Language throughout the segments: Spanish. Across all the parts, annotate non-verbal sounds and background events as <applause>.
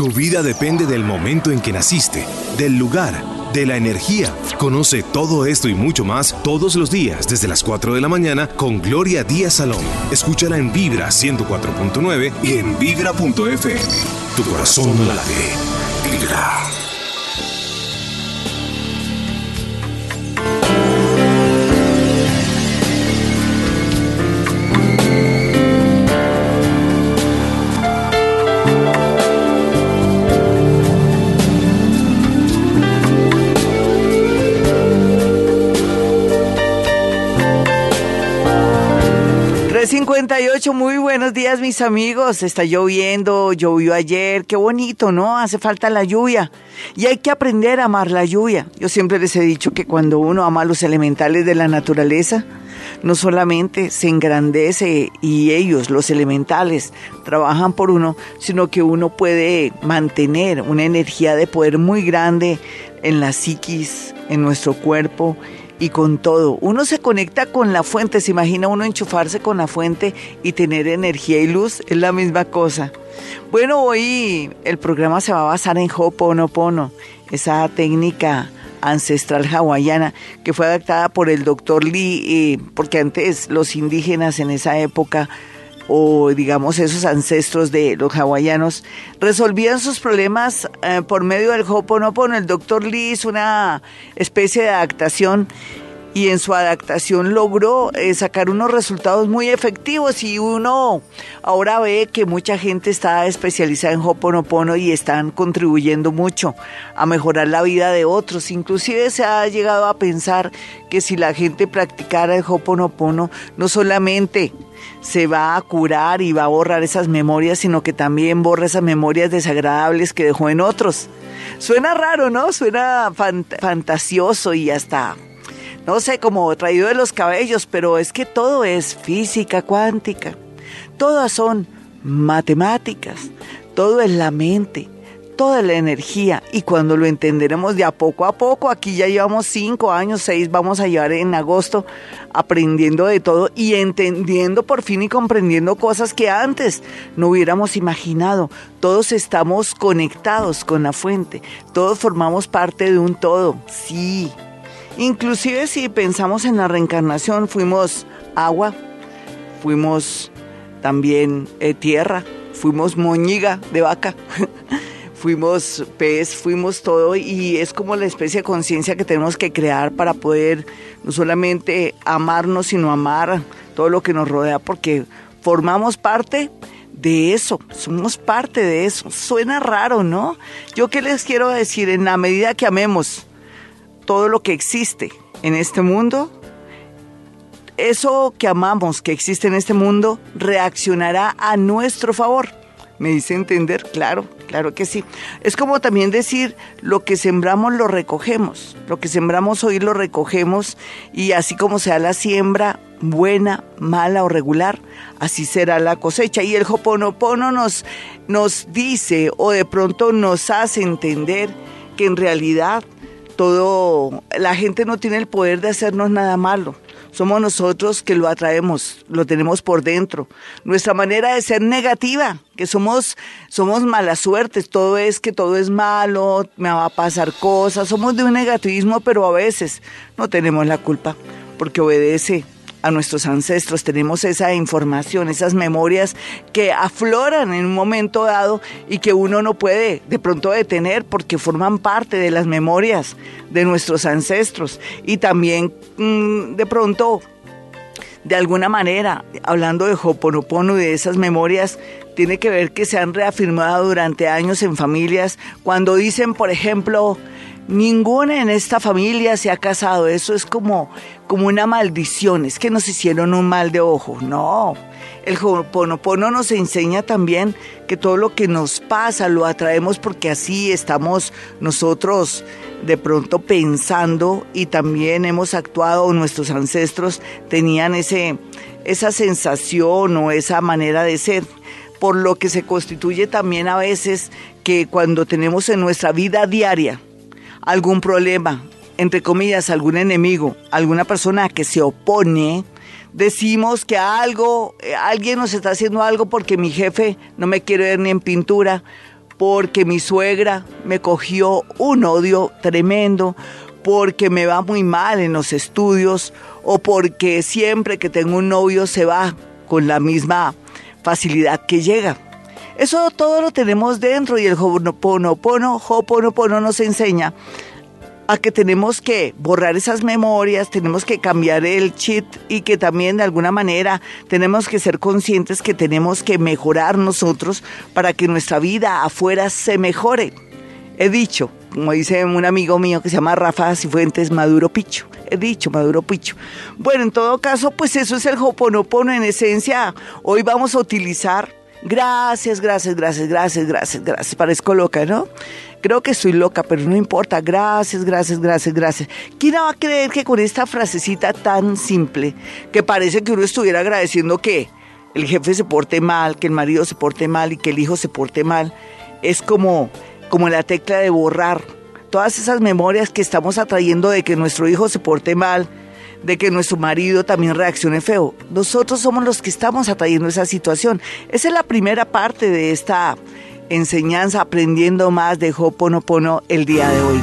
Tu vida depende del momento en que naciste, del lugar, de la energía. Conoce todo esto y mucho más todos los días desde las 4 de la mañana con Gloria Díaz Salón. Escúchala en Vibra 104.9 y en vibra.fm. Tu corazón late. Vibra. 58, muy buenos días mis amigos. Está lloviendo, llovió ayer, qué bonito, ¿no? Hace falta la lluvia. Y hay que aprender a amar la lluvia. Yo siempre les he dicho que cuando uno ama los elementales de la naturaleza, no solamente se engrandece y ellos, los elementales, trabajan por uno, sino que uno puede mantener una energía de poder muy grande en la psiquis, en nuestro cuerpo y con todo. Uno se conecta con la fuente, se imagina uno enchufarse con la fuente y tener energía y luz, es la misma cosa. Bueno, hoy el programa se va a basar en Ho'oponopono, esa técnica ancestral hawaiana que fue adaptada por el doctor Lee, eh, porque antes los indígenas en esa época o digamos esos ancestros de los hawaianos resolvían sus problemas eh, por medio del Ho'oponopono. El doctor Lee hizo una especie de adaptación y en su adaptación logró eh, sacar unos resultados muy efectivos y uno ahora ve que mucha gente está especializada en Hoponopono y están contribuyendo mucho a mejorar la vida de otros. Inclusive se ha llegado a pensar que si la gente practicara el Hoponopono no solamente se va a curar y va a borrar esas memorias, sino que también borra esas memorias desagradables que dejó en otros. Suena raro, ¿no? Suena fantasioso y hasta no sé, como traído de los cabellos, pero es que todo es física cuántica. Todas son matemáticas, todo es la mente, toda la energía. Y cuando lo entenderemos de a poco a poco, aquí ya llevamos cinco años, seis, vamos a llevar en agosto aprendiendo de todo y entendiendo por fin y comprendiendo cosas que antes no hubiéramos imaginado. Todos estamos conectados con la fuente, todos formamos parte de un todo, sí. Inclusive si pensamos en la reencarnación, fuimos agua, fuimos también eh, tierra, fuimos moñiga de vaca, <laughs> fuimos pez, fuimos todo y es como la especie de conciencia que tenemos que crear para poder no solamente amarnos, sino amar todo lo que nos rodea, porque formamos parte de eso, somos parte de eso. Suena raro, ¿no? Yo qué les quiero decir, en la medida que amemos, todo lo que existe en este mundo, eso que amamos que existe en este mundo reaccionará a nuestro favor. ¿Me dice entender? Claro, claro que sí. Es como también decir, lo que sembramos lo recogemos. Lo que sembramos hoy lo recogemos y así como sea la siembra, buena, mala o regular, así será la cosecha. Y el Hoponopono nos, nos dice o de pronto nos hace entender que en realidad todo, la gente no tiene el poder de hacernos nada malo. Somos nosotros que lo atraemos, lo tenemos por dentro. Nuestra manera de ser negativa, que somos, somos malas suertes, todo es que todo es malo, me va a pasar cosas, somos de un negativismo, pero a veces no tenemos la culpa, porque obedece a nuestros ancestros, tenemos esa información, esas memorias que afloran en un momento dado y que uno no puede de pronto detener porque forman parte de las memorias de nuestros ancestros. Y también mm, de pronto de alguna manera, hablando de Hoponopono y de esas memorias, tiene que ver que se han reafirmado durante años en familias. Cuando dicen, por ejemplo, Ninguna en esta familia se ha casado. Eso es como, como una maldición. Es que nos hicieron un mal de ojo. No. El Ho'oponopono nos enseña también que todo lo que nos pasa lo atraemos porque así estamos nosotros de pronto pensando y también hemos actuado, nuestros ancestros tenían ese, esa sensación o esa manera de ser por lo que se constituye también a veces que cuando tenemos en nuestra vida diaria algún problema, entre comillas, algún enemigo, alguna persona que se opone, decimos que algo, eh, alguien nos está haciendo algo porque mi jefe no me quiere ver ni en pintura, porque mi suegra me cogió un odio tremendo, porque me va muy mal en los estudios o porque siempre que tengo un novio se va con la misma facilidad que llega. Eso todo lo tenemos dentro y el Hoponopono, Hoponopono nos enseña a que tenemos que borrar esas memorias, tenemos que cambiar el cheat y que también de alguna manera tenemos que ser conscientes que tenemos que mejorar nosotros para que nuestra vida afuera se mejore. He dicho, como dice un amigo mío que se llama Rafa Cifuentes, Maduro Picho. He dicho, Maduro Picho. Bueno, en todo caso, pues eso es el Hoponopono en esencia. Hoy vamos a utilizar gracias, gracias, gracias, gracias, gracias, gracias. Parezco loca, ¿no? Creo que estoy loca, pero no importa. Gracias, gracias, gracias, gracias. ¿Quién va a creer que con esta frasecita tan simple, que parece que uno estuviera agradeciendo que el jefe se porte mal, que el marido se porte mal y que el hijo se porte mal, es como, como la tecla de borrar todas esas memorias que estamos atrayendo de que nuestro hijo se porte mal, de que nuestro marido también reaccione feo. Nosotros somos los que estamos atrayendo esa situación. Esa es la primera parte de esta enseñanza aprendiendo más de Hoponopono el día de hoy.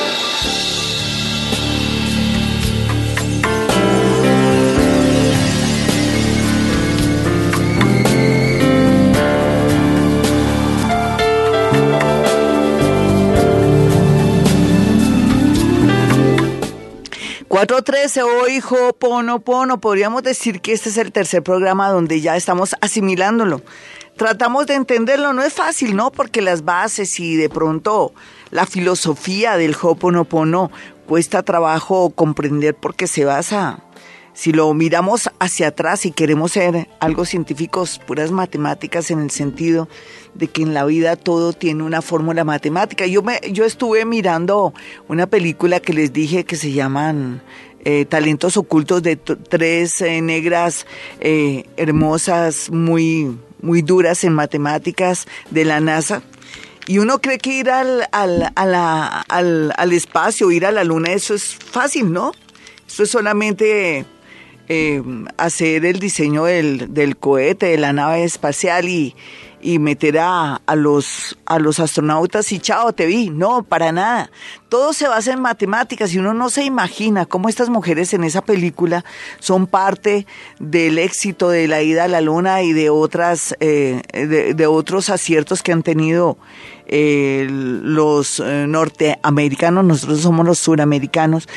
413 hoy Ho'oponopono. Podríamos decir que este es el tercer programa donde ya estamos asimilándolo. Tratamos de entenderlo, no es fácil, ¿no? Porque las bases y de pronto la filosofía del Ho'oponopono cuesta trabajo comprender porque se basa si lo miramos hacia atrás y queremos ser algo científicos, puras matemáticas en el sentido de que en la vida todo tiene una fórmula matemática. Yo, me, yo estuve mirando una película que les dije que se llaman eh, Talentos Ocultos de tres eh, negras eh, hermosas, muy, muy duras en matemáticas de la NASA. Y uno cree que ir al, al, al, al espacio, ir a la luna, eso es fácil, ¿no? Eso es solamente hacer el diseño del, del cohete, de la nave espacial y, y meter a, los, a los astronautas y chao, te vi. No, para nada. Todo se basa en matemáticas y uno no se imagina cómo estas mujeres en esa película son parte del éxito de la ida a la luna y de otras, eh, de otros aciertos que han tenido eh, los eh, norteamericanos, nosotros somos los suramericanos,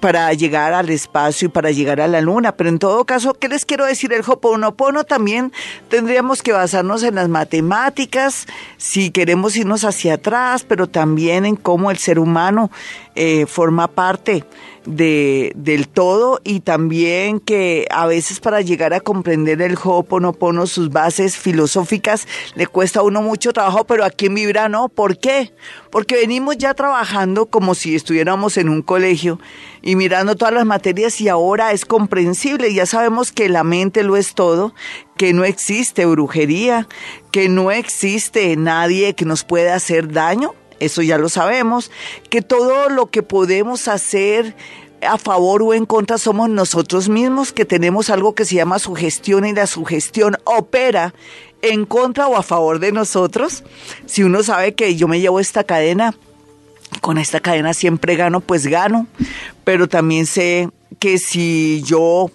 para llegar al espacio y para llegar a la luna. Pero en todo caso, ¿qué les quiero decir? El Hoponopono también tendríamos que basarnos en las matemáticas, si queremos irnos hacia atrás, pero también en cómo el ser humano eh, forma parte de, del todo y también que a veces para llegar a comprender el Ho'oponopono, sus bases filosóficas, le cuesta a uno mucho trabajo, pero aquí en Vibra no. ¿Por qué? Porque venimos ya trabajando como si estuviéramos en un colegio y mirando todas las materias y ahora es comprensible. Ya sabemos que la mente lo es todo, que no existe brujería, que no existe nadie que nos pueda hacer daño eso ya lo sabemos, que todo lo que podemos hacer a favor o en contra somos nosotros mismos, que tenemos algo que se llama sugestión y la sugestión opera en contra o a favor de nosotros. Si uno sabe que yo me llevo esta cadena, con esta cadena siempre gano, pues gano, pero también sé que si yo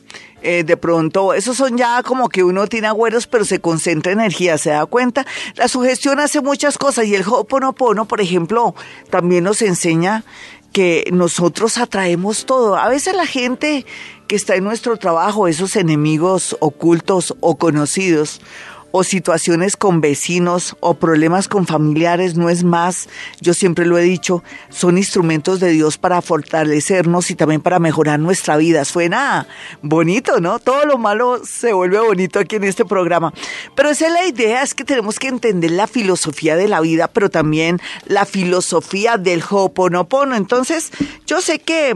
eh, de pronto, esos son ya como que uno tiene agüeros, pero se concentra energía, ¿se da cuenta? La sugestión hace muchas cosas y el Ho'oponopono, por ejemplo, también nos enseña que nosotros atraemos todo. A veces la gente que está en nuestro trabajo, esos enemigos ocultos o conocidos, o situaciones con vecinos o problemas con familiares no es más, yo siempre lo he dicho, son instrumentos de Dios para fortalecernos y también para mejorar nuestra vida. Suena bonito, ¿no? Todo lo malo se vuelve bonito aquí en este programa. Pero esa es la idea, es que tenemos que entender la filosofía de la vida, pero también la filosofía del Ho'oponopono. Entonces, yo sé que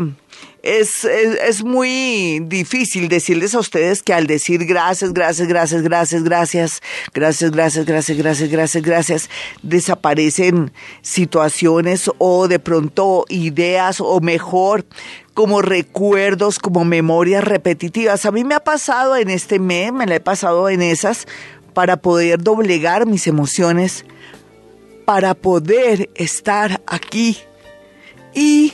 es, es, muy difícil decirles a ustedes que al decir gracias, gracias, gracias, gracias, gracias, gracias, gracias, gracias, gracias, gracias, gracias, desaparecen situaciones o de pronto ideas o mejor como recuerdos, como memorias repetitivas. A mí me ha pasado en este mes, me la he pasado en esas, para poder doblegar mis emociones, para poder estar aquí y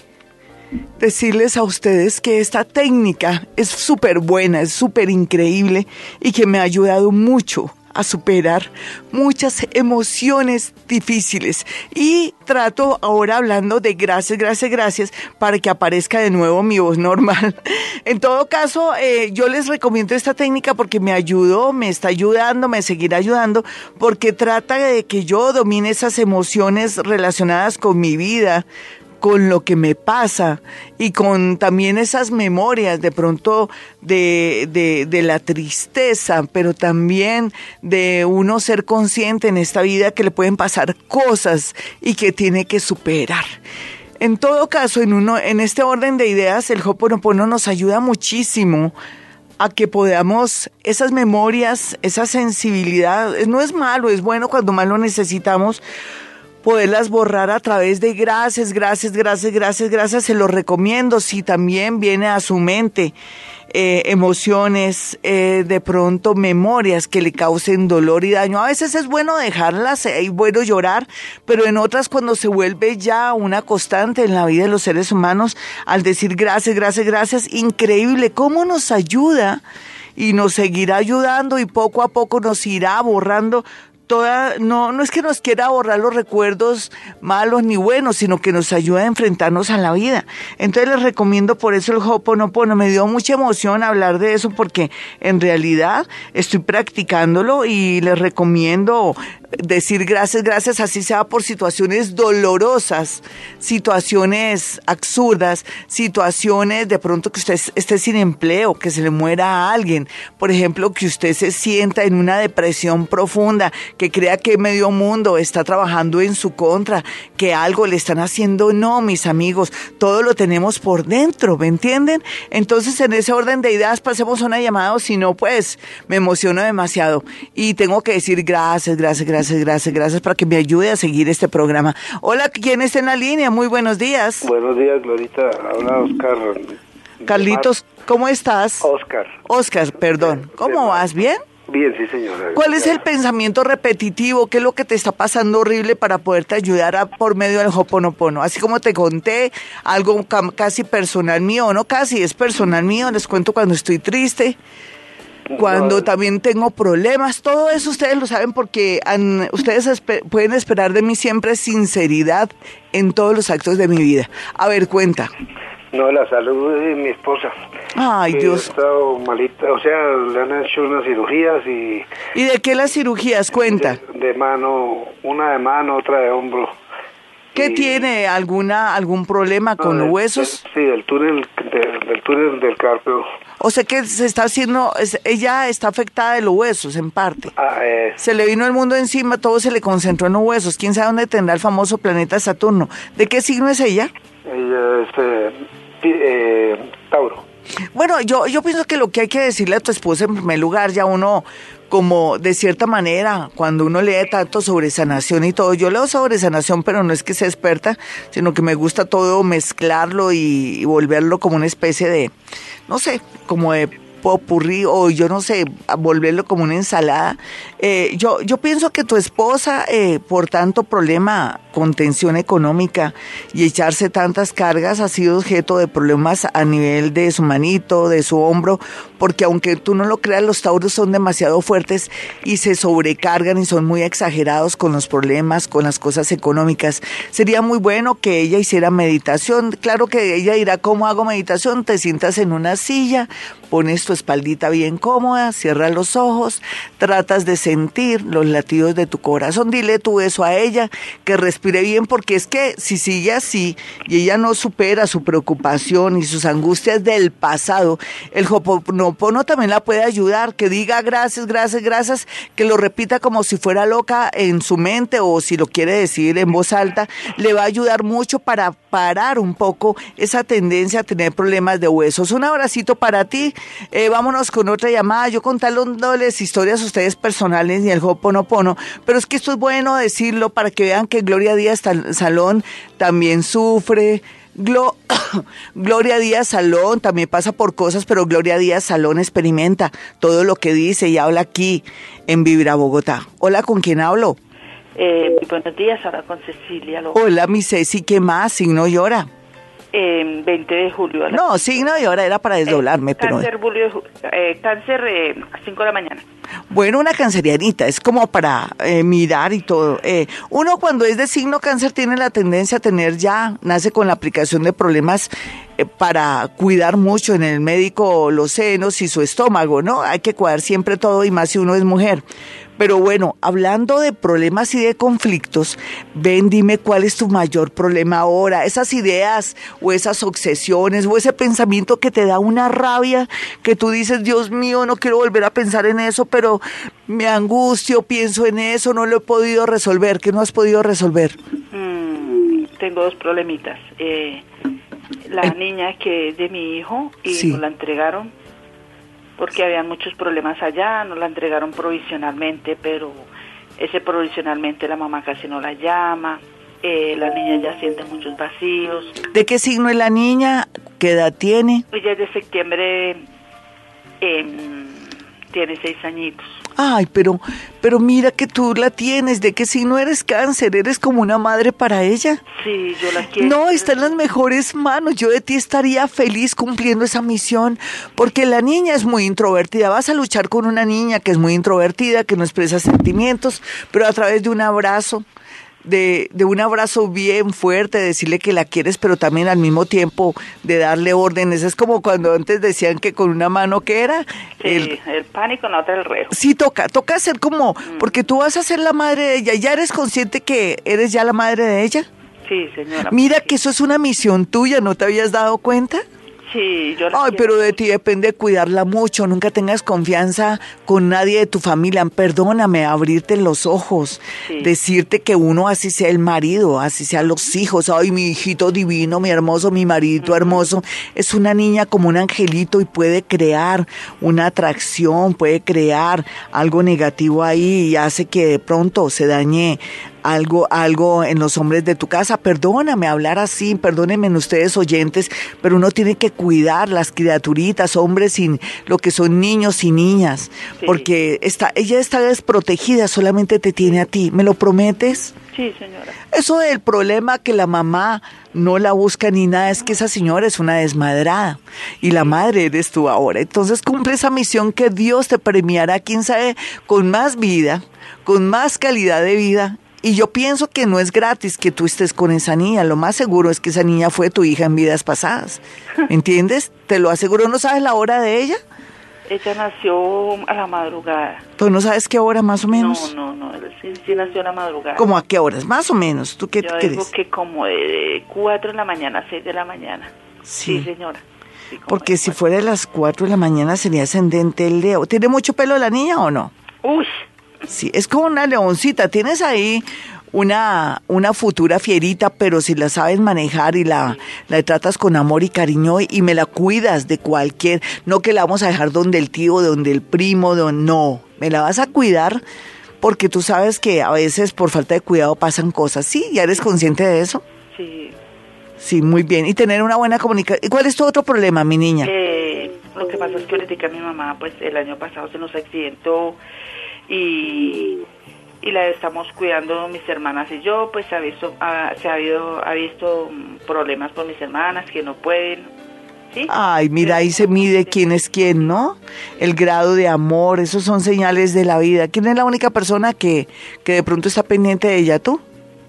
decirles a ustedes que esta técnica es súper buena, es súper increíble y que me ha ayudado mucho a superar muchas emociones difíciles. Y trato ahora hablando de gracias, gracias, gracias, para que aparezca de nuevo mi voz normal. <laughs> En todo caso, eh, yo les recomiendo esta técnica porque me ayudó, me está ayudando, me seguirá ayudando, porque trata de que yo domine esas emociones relacionadas con mi vida, con lo que me pasa y con también esas memorias de pronto de, de, la tristeza, pero también de uno ser consciente en esta vida que le pueden pasar cosas y que tiene que superar. En todo caso, en, uno, en este orden de ideas, el Hoponopono nos ayuda muchísimo a que podamos esas memorias, esa sensibilidad, no es malo, es bueno cuando más lo necesitamos, poderlas borrar a través de gracias, gracias, gracias, gracias, gracias. Se lo recomiendo si también viene a su mente eh, emociones, eh, de pronto memorias que le causen dolor y daño. A veces es bueno dejarlas, es eh, bueno llorar, pero en otras cuando se vuelve ya una constante en la vida de los seres humanos, al decir gracias, gracias, gracias, increíble cómo nos ayuda y nos seguirá ayudando y poco a poco nos irá borrando toda, no, no es que nos quiera borrar los recuerdos malos ni buenos, sino que nos ayuda a enfrentarnos a la vida. Entonces les recomiendo por eso el Hoponopono. Me dio mucha emoción hablar de eso porque en realidad estoy practicándolo y les recomiendo decir gracias, gracias, así sea por situaciones dolorosas, situaciones absurdas, situaciones de pronto que usted esté sin empleo, que se le muera a alguien, por ejemplo, que usted se sienta en una depresión profunda, que crea que medio mundo está trabajando en su contra, que algo le están haciendo, no, mis amigos, todo lo tenemos por dentro, ¿me entienden? Entonces, en ese orden de ideas, pasemos una llamada, si no, pues me emociono demasiado. Y tengo que decir gracias, gracias, gracias Gracias, gracias, gracias para que me ayude a seguir este programa. Hola, ¿quién está en la línea? Muy buenos días. Buenos días, Glorita. Habla Oscar. Carlitos, ¿cómo estás? Oscar. Oscar, perdón. ¿Cómo vas? ¿Bien? Bien, sí, señora. ¿Cuál es el pensamiento repetitivo? ¿Qué es lo que te está pasando horrible para poderte ayudar a, por medio del Hoponopono? Así como te conté, algo casi personal mío, no casi, es personal mío, les cuento cuando estoy triste, cuando también tengo problemas, todo eso ustedes lo saben porque ustedes pueden esperar de mí siempre sinceridad en todos los actos de mi vida. A ver, cuenta. No, la salud de mi esposa. Ay, Dios. Ha estado malita, o sea, le han hecho unas cirugías y... ¿Y de qué las cirugías? Cuenta. De, mano, una de mano, otra de hombro. ¿Qué tiene? ¿Alguna algún problema con los huesos? sí, del túnel, del túnel del carpio. O sea que se está haciendo, ella está afectada de los huesos en parte. Ah, eh. Se le vino el mundo encima, todo se le concentró en los huesos. ¿Quién sabe dónde tendrá el famoso planeta Saturno? ¿De qué signo es ella? Ella es eh, eh, Tauro. Bueno, yo, yo pienso que lo que hay que decirle a tu esposa en primer lugar, ya uno como de cierta manera, cuando uno lee tanto sobre sanación y todo, yo leo sobre sanación, pero no es que sea experta, sino que me gusta todo mezclarlo y volverlo como una especie de, no sé, como de popurrí o yo no sé, volverlo como una ensalada. Eh, yo, yo pienso que tu esposa, eh, por tanto problema con tensión económica y echarse tantas cargas, ha sido objeto de problemas a nivel de su manito, de su hombro, porque aunque tú no lo creas, los tauros son demasiado fuertes y se sobrecargan y son muy exagerados con los problemas, con las cosas económicas. Sería muy bueno que ella hiciera meditación. Claro que ella dirá, ¿cómo hago meditación? Te sientas en una silla, pones tu espaldita bien cómoda, cierras los ojos, tratas de sentir los latidos de tu corazón, dile tú eso a ella, que respire bien, porque es que si sigue así y ella no supera su preocupación y sus angustias del pasado, el Hoponopono también la puede ayudar, que diga gracias, gracias, gracias, que lo repita como si fuera loca en su mente o si lo quiere decir en voz alta, le va a ayudar mucho para parar un poco esa tendencia a tener problemas de huesos. Un abracito para ti. Eh, vámonos con otra llamada. Yo contándoles historias a ustedes personales y el Hoponopono, pero es que esto es bueno decirlo para que vean que Gloria Díaz Salón también sufre. <coughs> Gloria Díaz Salón también pasa por cosas, pero Gloria Díaz Salón experimenta todo lo que dice y habla aquí en Vibra Bogotá. Hola, ¿con quién hablo? Eh, buenos días, ahora con Cecilia. Hola, mi Ceci, ¿qué más? Signo llora. Eh, 20 de julio. No, signo de hora era para desdoblarme, pero... Cáncer, julio, eh, cáncer eh, a 5 de la mañana. Bueno, una cancerianita, es como para eh, mirar y todo. Eh, uno cuando es de signo cáncer tiene la tendencia a tener ya, nace con la aplicación de problemas eh, para cuidar mucho en el médico los senos y su estómago, ¿no? Hay que cuidar siempre todo y más si uno es mujer. Pero bueno, hablando de problemas y de conflictos, ven, dime cuál es tu mayor problema ahora. Esas ideas o esas obsesiones o ese pensamiento que te da una rabia, que tú dices, Dios mío, no quiero volver a pensar en eso, pero me angustio, pienso en eso, no lo he podido resolver. ¿Qué no has podido resolver? Mm, tengo dos problemitas. Eh, la niña que es de mi hijo y nos la entregaron porque había muchos problemas allá, nos la entregaron provisionalmente, pero ese provisionalmente la mamá casi no la llama, eh, la niña ya siente muchos vacíos. ¿De qué signo es la niña? ¿Qué edad tiene? Ella es de septiembre, tiene seis añitos. Ay, pero, pero mira que tú la tienes, de que si no eres cáncer, eres como una madre para ella. Sí, yo la quiero. No, está en las mejores manos. Yo de ti estaría feliz cumpliendo esa misión, porque la niña es muy introvertida. Vas a luchar con una niña que es muy introvertida, que no expresa sentimientos, pero a través de un abrazo, de, de, un abrazo bien fuerte, decirle que la quieres, pero también al mismo tiempo de darle órdenes. Es como cuando antes decían que con una mano, ¿qué era? el, el y con la otra el reo. Sí, toca, toca ser como, mm. porque tú vas a ser la madre de ella, ¿ya eres consciente que eres ya la madre de ella? Sí, señora. Mira que eso es una misión tuya, ¿no te habías dado cuenta? Sí, yo Ay, pero de ti depende cuidarla mucho. Nunca tengas confianza con nadie de tu familia. Perdóname, abrirte los ojos. Decirte que uno así sea el marido, así sean los hijos. Ay, mi hijito divino, mi hermoso, mi maridito hermoso. Es una niña como un angelito y puede crear una atracción, puede crear algo negativo ahí y hace que de pronto se dañe algo, algo en los hombres de tu casa. Perdóname hablar así, perdónenme ustedes oyentes, pero uno tiene que cuidar las criaturitas, hombres sin lo que son niños y niñas, porque está, ella está desprotegida, solamente te tiene a ti. ¿Me lo prometes? Sí, señora. Eso del problema que la mamá no la busca ni nada, es que esa señora es una desmadrada y la madre eres tú ahora. Entonces cumple esa misión que Dios te premiará, quién sabe, con más vida, con más calidad de vida y yo pienso que no es gratis que tú estés con esa niña. Lo más seguro es que esa niña fue tu hija en vidas pasadas. <laughs> ¿Entiendes? Te lo aseguro. ¿No sabes la hora de ella? Ella nació a la madrugada. ¿Tú no sabes qué hora más o menos? No, no, no. Sí, nació a la madrugada. ¿Cómo a qué horas? Más o menos. ¿Tú qué Yo digo que como de 4 de la mañana a 6 de la mañana. Sí, señora. Porque si fuera de las 4 de la mañana sería ascendente el Leo. ¿Tiene mucho pelo la niña o no? Uy, Sí, es como una leoncita. Tienes ahí una, una futura fierita, pero si la sabes manejar y la, la tratas con amor y cariño y me la cuidas de cualquier, no que la vamos a dejar donde el tío, donde el primo, donde, no, me la vas a cuidar porque tú sabes que a veces por falta de cuidado pasan cosas. ¿Sí? ¿Ya eres consciente de eso? Sí. Sí, muy bien. Y tener una buena comunicación. ¿Y cuál es tu otro problema, mi niña? Eh, lo que pasa es que ahorita mi mamá, pues el año pasado se nos accidentó y, y la estamos cuidando mis hermanas y yo, pues ha visto, se ha, habido, ha visto problemas con mis hermanas que no pueden. ¿sí? Ay, mira, ahí se mide quién es quién, ¿no? El grado de amor, esos son señales de la vida. ¿Quién es la única persona que, que de pronto está pendiente de ella, tú?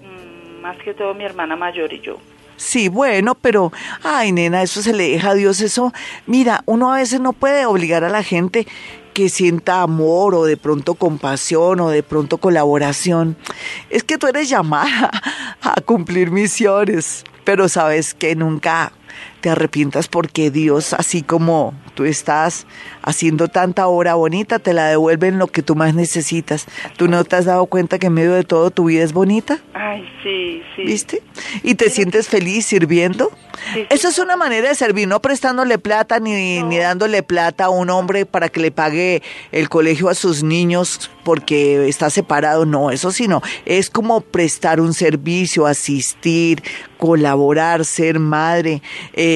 Mm, más que todo mi hermana mayor y yo. Sí, bueno, pero, ay, nena, eso se le deja a Dios, eso, mira, uno a veces no puede obligar a la gente que sienta amor o de pronto compasión o de pronto colaboración. Es que tú eres llamada <laughs> a cumplir misiones, pero sabes que nunca te arrepientas porque Dios, así como tú estás haciendo tanta obra bonita, te la devuelven lo que tú más necesitas. ¿Tú no te has dado cuenta que en medio de todo tu vida es bonita? Ay, sí, sí. ¿Viste? ¿Y te sientes feliz sirviendo? Eso es una manera de servir, no prestándole plata ni, ni dándole plata a un hombre para que le pague el colegio a sus niños porque está separado, no, eso sí no. Es como prestar un servicio, asistir, colaborar, ser madre, eh,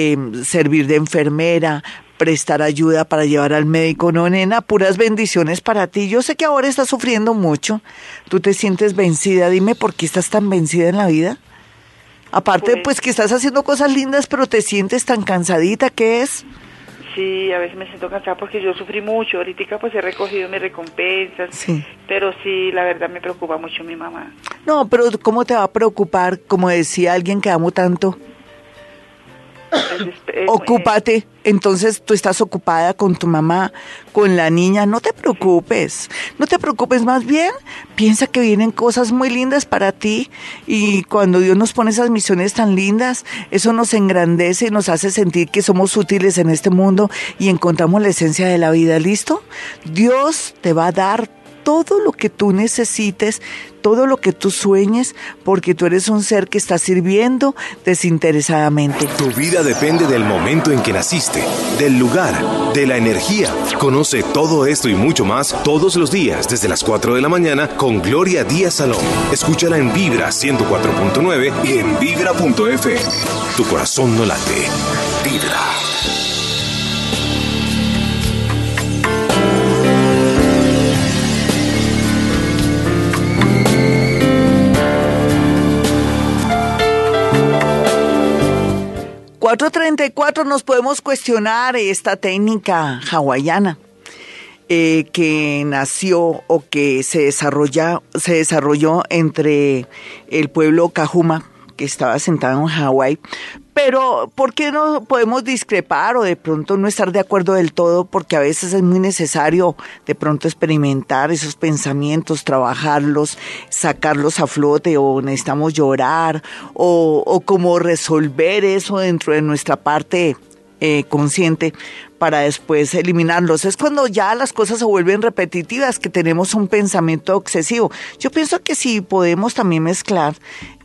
servir de enfermera, prestar ayuda para llevar al médico. No, nena, puras bendiciones para ti. Yo sé que ahora estás sufriendo mucho. Tú te sientes vencida. Dime por qué estás tan vencida en la vida. Aparte, pues, pues que estás haciendo cosas lindas, pero te sientes tan cansadita. ¿Qué es? Sí, a veces me siento cansada porque yo sufrí mucho. Ahorita pues he recogido mis recompensas. Sí. Pero sí, la verdad me preocupa mucho mi mamá. No, pero ¿cómo te va a preocupar? Como decía alguien que amo tanto, Ocúpate. Entonces tú estás ocupada con tu mamá, con la niña. No te preocupes. No te preocupes. Más bien, piensa que vienen cosas muy lindas para ti. Y cuando Dios nos pone esas misiones tan lindas, eso nos engrandece y nos hace sentir que somos útiles en este mundo y encontramos la esencia de la vida. ¿Listo? Dios te va a dar todo lo que tú necesites, todo lo que tú sueñes, porque tú eres un ser que está sirviendo desinteresadamente. Tu vida depende del momento en que naciste, del lugar, de la energía. Conoce todo esto y mucho más todos los días desde las 4 de la mañana con Gloria Díaz Salón. Escúchala en Vibra 104.9 y en vibra.f. Tu corazón no late. Vibra. 434 nos podemos cuestionar esta técnica hawaiana eh, que nació o que se, desarrolla, se desarrolló entre el pueblo Cajuma que estaba sentado en Hawái, pero ¿por qué no podemos discrepar o de pronto no estar de acuerdo del todo? Porque a veces es muy necesario de pronto experimentar esos pensamientos, trabajarlos, sacarlos a flote o necesitamos llorar o, o como resolver eso dentro de nuestra parte eh, consciente para después eliminarlos. Es cuando ya las cosas se vuelven repetitivas, que tenemos un pensamiento excesivo. Yo pienso que si podemos también mezclar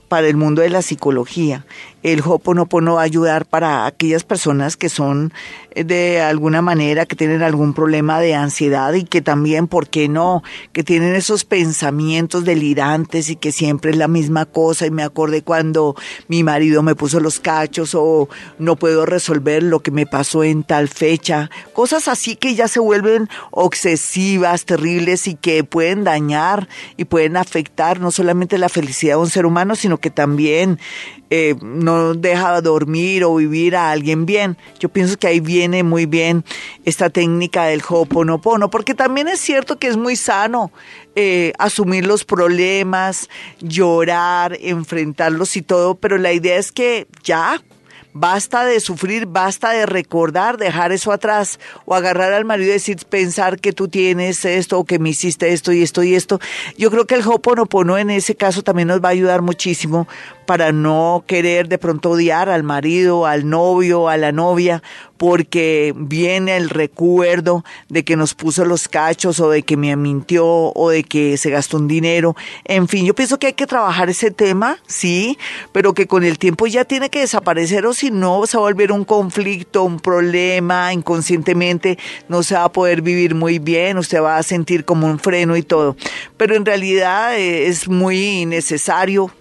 para el mundo de la psicología. El Hoponopono va a ayudar para aquellas personas que son eh, de alguna manera, que tienen algún problema de ansiedad y que también, ¿por qué no? Que tienen esos pensamientos delirantes y que siempre es la misma cosa. Y me acordé cuando mi marido me puso los cachos o no puedo resolver lo que me pasó en tal fecha. Cosas así que ya se vuelven obsesivas, terribles y que pueden dañar y pueden afectar no solamente la felicidad de un ser humano, sino que también eh, no deja dormir o vivir a alguien bien. Yo pienso que ahí viene muy bien esta técnica del Ho'oponopono, porque también es cierto que es muy sano eh, asumir los problemas, llorar, enfrentarlos y todo, pero la idea es que ya Basta de sufrir, basta de recordar, dejar eso atrás o agarrar al marido y decir, pensar que tú tienes esto o que me hiciste esto y esto y esto. Yo creo que el Hoponopono en ese caso también nos va a ayudar muchísimo para no querer de pronto odiar al marido, al novio, a la novia, porque viene el recuerdo de que nos puso los cachos o de que me mintió o de que se gastó un dinero. En fin, yo pienso que hay que trabajar ese tema, sí, pero que con el tiempo ya tiene que desaparecer o si no se va a volver un conflicto, un problema, inconscientemente no se va a poder vivir muy bien, usted va a sentir como un freno y todo. Pero en realidad eh, es muy necesario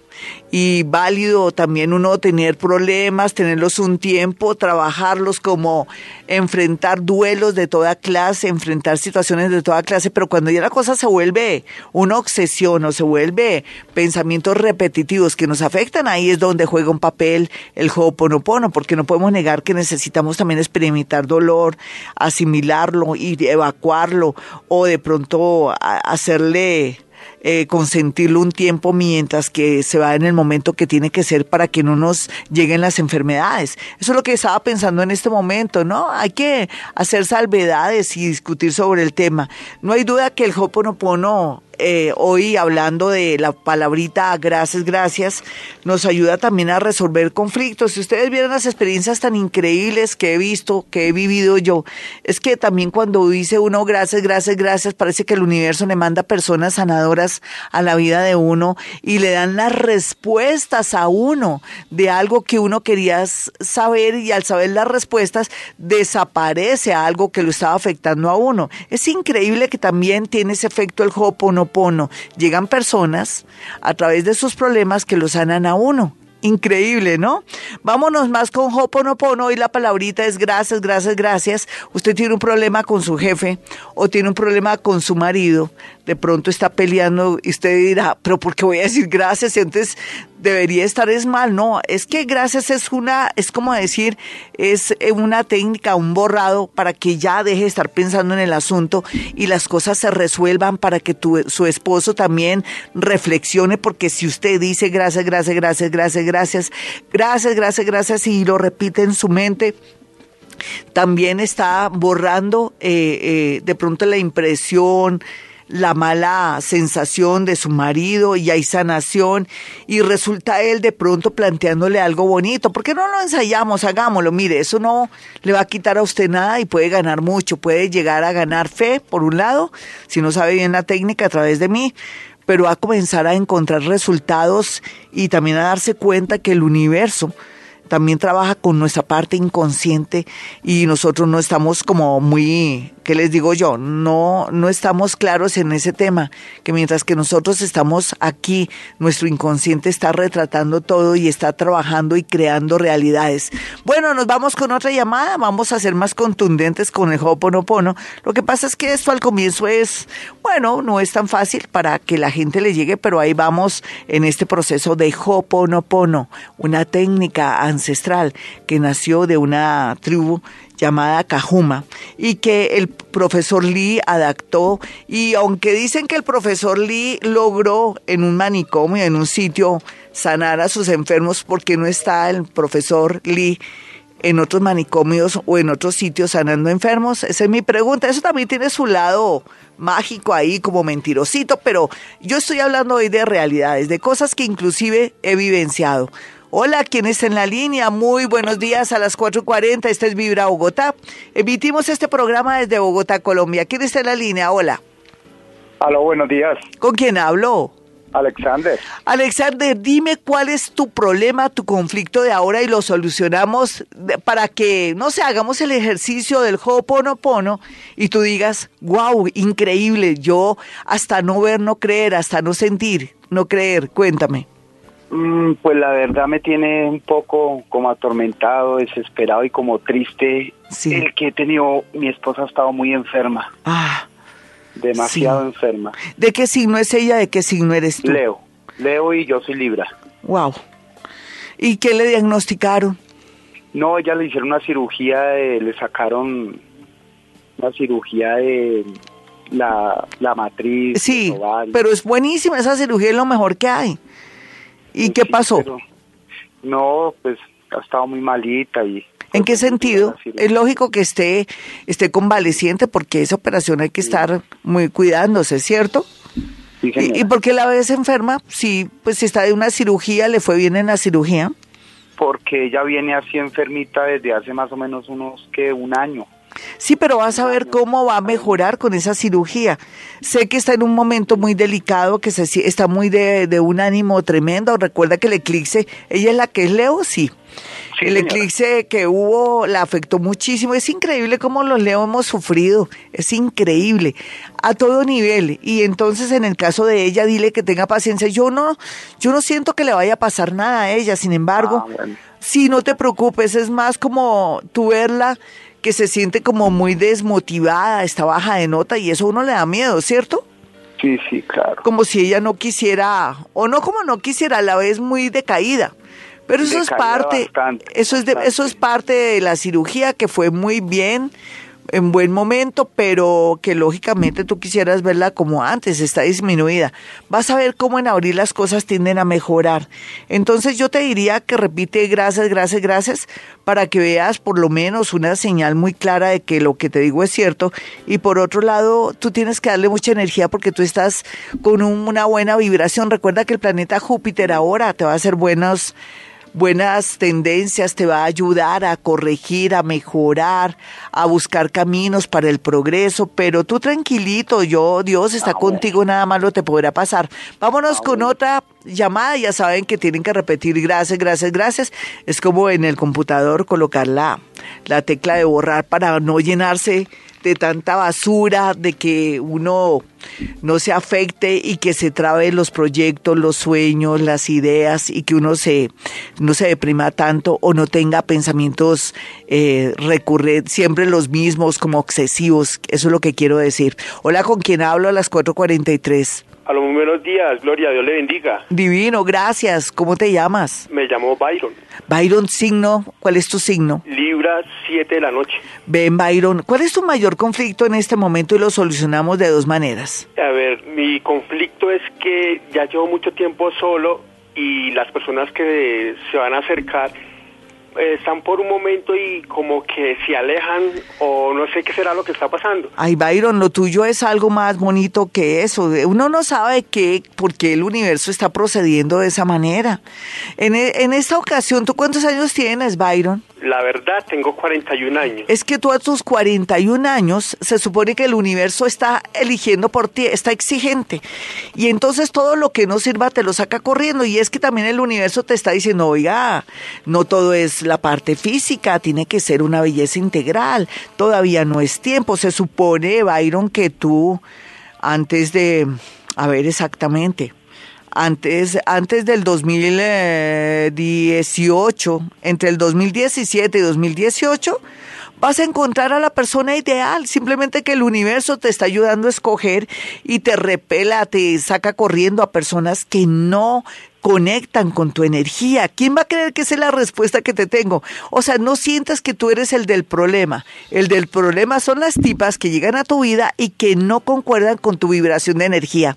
y válido también uno tener problemas, tenerlos un tiempo, trabajarlos como enfrentar duelos de toda clase, enfrentar situaciones de toda clase, pero cuando ya la cosa se vuelve una obsesión o se vuelve pensamientos repetitivos que nos afectan, ahí es donde juega un papel el Ho'oponopono, porque no podemos negar que necesitamos también experimentar dolor, asimilarlo y evacuarlo o de pronto hacerle eh, consentirlo un tiempo mientras que se va en el momento que tiene que ser para que no nos lleguen las enfermedades. Eso es lo que estaba pensando en este momento, ¿no? Hay que hacer salvedades y discutir sobre el tema. No hay duda que el Hoponopono eh, hoy hablando de la palabrita gracias, gracias, nos ayuda también a resolver conflictos. Si ustedes vieran las experiencias tan increíbles que he visto, que he vivido yo, es que también cuando dice uno gracias, gracias, gracias, parece que el universo le manda personas sanadoras a la vida de uno y le dan las respuestas a uno de algo que uno quería saber y al saber las respuestas desaparece algo que lo estaba afectando a uno. Es increíble que también tiene ese efecto el Hoponopono Llegan personas a través de sus problemas que lo sanan a uno. Increíble, ¿no? Vámonos más con Hoponopono y la palabrita es gracias, gracias, gracias. Usted tiene un problema con su jefe o tiene un problema con su marido, de pronto está peleando y usted dirá, pero ¿por qué voy a decir gracias? Entonces debería estar es mal. No, es que gracias es una, es como decir, es una técnica, un borrado para que ya deje de estar pensando en el asunto y las cosas se resuelvan para que tu, su esposo también reflexione, porque si usted dice gracias, gracias, gracias, gracias, gracias, gracias, gracias, gracias y lo repite en su mente, también está borrando eh, eh, de pronto la impresión, la mala sensación de su marido y hay sanación y resulta él de pronto planteándole algo bonito. ¿Por qué no lo ensayamos? Hagámoslo. Mire, eso no le va a quitar a usted nada y puede ganar mucho. Puede llegar a ganar fe, por un lado, si no sabe bien la técnica a través de mí, pero a comenzar a encontrar resultados y también a darse cuenta que el universo también trabaja con nuestra parte inconsciente y nosotros no estamos como muy ¿qué les digo yo? No, no estamos claros en ese tema, que mientras que nosotros estamos aquí, nuestro inconsciente está retratando todo y está trabajando y creando realidades. Bueno, nos vamos con otra llamada, vamos a ser más contundentes con el Hoponopono. Lo que pasa es que esto al comienzo es, bueno, no es tan fácil para que la gente le llegue, pero ahí vamos en este proceso de Hoponopono, una técnica ancestral que nació de una tribu llamada Cajuma y que el profesor Lee adaptó y aunque dicen que el profesor Lee logró en un manicomio, en un sitio, sanar a sus enfermos porque no está el profesor Lee en otros manicomios o en otros sitios sanando enfermos? Esa es mi pregunta. Eso también tiene su lado mágico ahí como mentirosito, pero yo estoy hablando hoy de realidades, de cosas que inclusive he vivenciado. Hola, ¿quién está en la línea? Muy buenos días a las 4.40. Este es Vibra Bogotá. Emitimos este programa desde Bogotá, Colombia. ¿Quién está en la línea? Hola. Hola, buenos días. ¿Con quién hablo? Alexander. Alexander, dime cuál es tu problema, tu conflicto de ahora y lo solucionamos para que, no sé, hagamos el ejercicio del Ho'oponopono y tú digas, wow, increíble, yo hasta no ver, no creer, hasta no sentir, no creer, cuéntame. Mm, pues la verdad me tiene un poco como atormentado, desesperado y como triste. El que he tenido, mi esposa ha estado muy enferma. Ah. Demasiado enferma. ¿De qué signo es ella? ¿De qué signo eres tú? Leo. Leo y yo soy Libra. Wow. ¿Y qué le diagnosticaron? No, ella le hicieron una cirugía, le sacaron una cirugía de la, la matriz. Sí, pero es buenísima, esa cirugía es lo mejor que hay. ¿Y qué pasó? no, pues ha estado muy malita y... ¿En qué sentido? Es lógico que esté, esté convaleciente porque esa operación hay que estar muy cuidándose, ¿cierto? Sí, ¿Y, ¿Y, por qué la ves enferma? Si pues si está de una cirugía, ¿le fue bien en la cirugía? Porque ella viene así enfermita desde hace más o menos unos que un año. Sí, pero vas a ver cómo va a mejorar con esa cirugía. Sé que está en un momento muy delicado, que se, está muy de, de un ánimo tremendo. Recuerda que el eclipse, ella es la que es Leo, sí. el eclipse que hubo la afectó muchísimo. Es increíble cómo los Leo hemos sufrido. Es increíble. A todo nivel. Y entonces en el caso de ella, dile que tenga paciencia. Yo no, yo no siento que le vaya a pasar nada a ella. Sin embargo, Ah, sí, no te preocupes. Es más como tú verla que se siente como muy desmotivada, está baja de nota y eso a uno le da miedo, ¿cierto? Sí, sí, claro. Como si ella no quisiera, o no como no quisiera, a la vez muy decaída. Pero eso es parte, bastante, eso es de, eso es parte de la cirugía que fue muy bien, en buen momento, pero que lógicamente tú quisieras verla como antes, está disminuida. Vas a ver cómo en abril las cosas tienden a mejorar. Entonces yo te diría que repite gracias, gracias, gracias, para que veas por lo menos una señal muy clara de que lo que te digo es cierto. Y por otro lado, tú tienes que darle mucha energía porque tú estás con una buena vibración. Recuerda que el planeta Júpiter ahora te va a hacer buenos buenas tendencias, te va a ayudar a corregir, a mejorar, a buscar caminos para el progreso, pero tú tranquilito, yo, Dios está contigo, nada malo te podrá pasar. Vámonos con otra llamada, ya saben que tienen que repetir gracias, gracias, gracias. Es como en el computador colocar la, la tecla de borrar para no llenarse de tanta basura, de que uno no se afecte y que se trabe los proyectos, los sueños, las ideas y que uno se no se deprima tanto o no tenga pensamientos eh, recurrentes, siempre los mismos, como obsesivos. Eso es lo que quiero decir. Hola, ¿con quién hablo a las 4.43? A los muy buenos días, Gloria, Dios le bendiga. Divino, gracias. ¿Cómo te llamas? Me llamo Byron. Byron, signo, ¿cuál es tu signo? Libra, 7 de la noche. Ven, Byron, ¿cuál es tu mayor conflicto en este momento y lo solucionamos de dos maneras? A ver, mi conflicto es que ya llevo mucho tiempo solo y las personas que se van a acercar están por un momento y como que se alejan o no sé qué será lo que está pasando. Ay, Byron, lo tuyo es algo más bonito que eso. Uno no sabe qué, por qué el universo está procediendo de esa manera. En, e, en esta ocasión, ¿tú cuántos años tienes, Byron? La verdad, tengo 41 años. Es que tú a tus 41 años se supone que el universo está eligiendo por ti, está exigente. Y entonces todo lo que no sirva te lo saca corriendo. Y es que también el universo te está diciendo, oiga, no todo es la parte física, tiene que ser una belleza integral. Todavía no es tiempo. Se supone, Byron, que tú, antes de, a ver exactamente, antes, antes del 2018, entre el 2017 y 2018, vas a encontrar a la persona ideal, simplemente que el universo te está ayudando a escoger y te repela, te saca corriendo a personas que no conectan con tu energía. ¿Quién va a creer que esa es la respuesta que te tengo? O sea, no sientas que tú eres el del problema. El del problema son las tipas que llegan a tu vida y que no concuerdan con tu vibración de energía.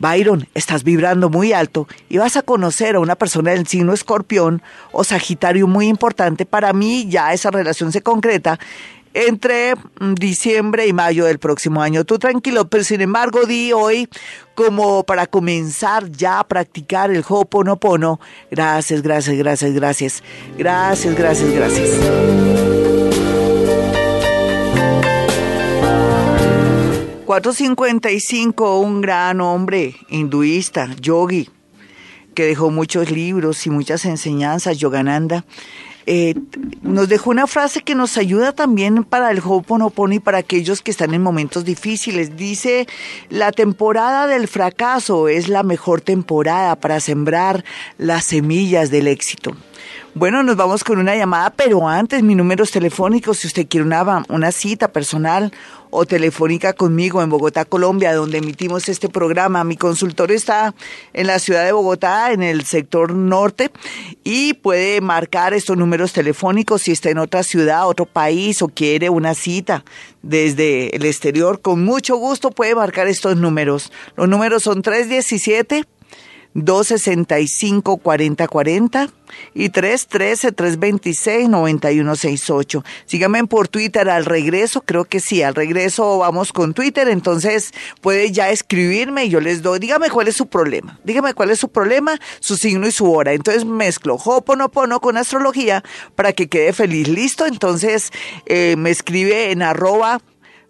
Byron, estás vibrando muy alto y vas a conocer a una persona del signo escorpión o sagitario muy importante. Para mí ya esa relación se concreta entre mm, diciembre y mayo del próximo año. Tú tranquilo, pero sin embargo di hoy como para comenzar ya a practicar el Ho'oponopono. Gracias, gracias, gracias, gracias. Gracias, gracias, gracias. ...455, un gran hombre hinduista, yogi, que dejó muchos libros y muchas enseñanzas, Yogananda, eh, nos dejó una frase que nos ayuda también para el Ho'oponopono y para aquellos que están en momentos difíciles. Dice, la temporada del fracaso es la mejor temporada para sembrar las semillas del éxito. Bueno, nos vamos con una llamada, pero antes mis números telefónicos, si usted quiere una, una cita personal o telefónica conmigo en Bogotá, Colombia, donde emitimos este programa. Mi consultorio está en la ciudad de Bogotá, en el sector norte, y puede marcar estos números telefónicos si está en otra ciudad, otro país o quiere una cita desde el exterior. Con mucho gusto puede marcar estos números. Los números son 317. 265-4040 y 313-326-9168. Síganme por Twitter al regreso, creo que sí, al regreso vamos con Twitter, entonces puede ya escribirme y yo les doy, dígame cuál es su problema, dígame cuál es su problema, su signo y su hora. Entonces mezclo Hoponopono con astrología para que quede feliz. Listo, entonces eh, me escribe en arroba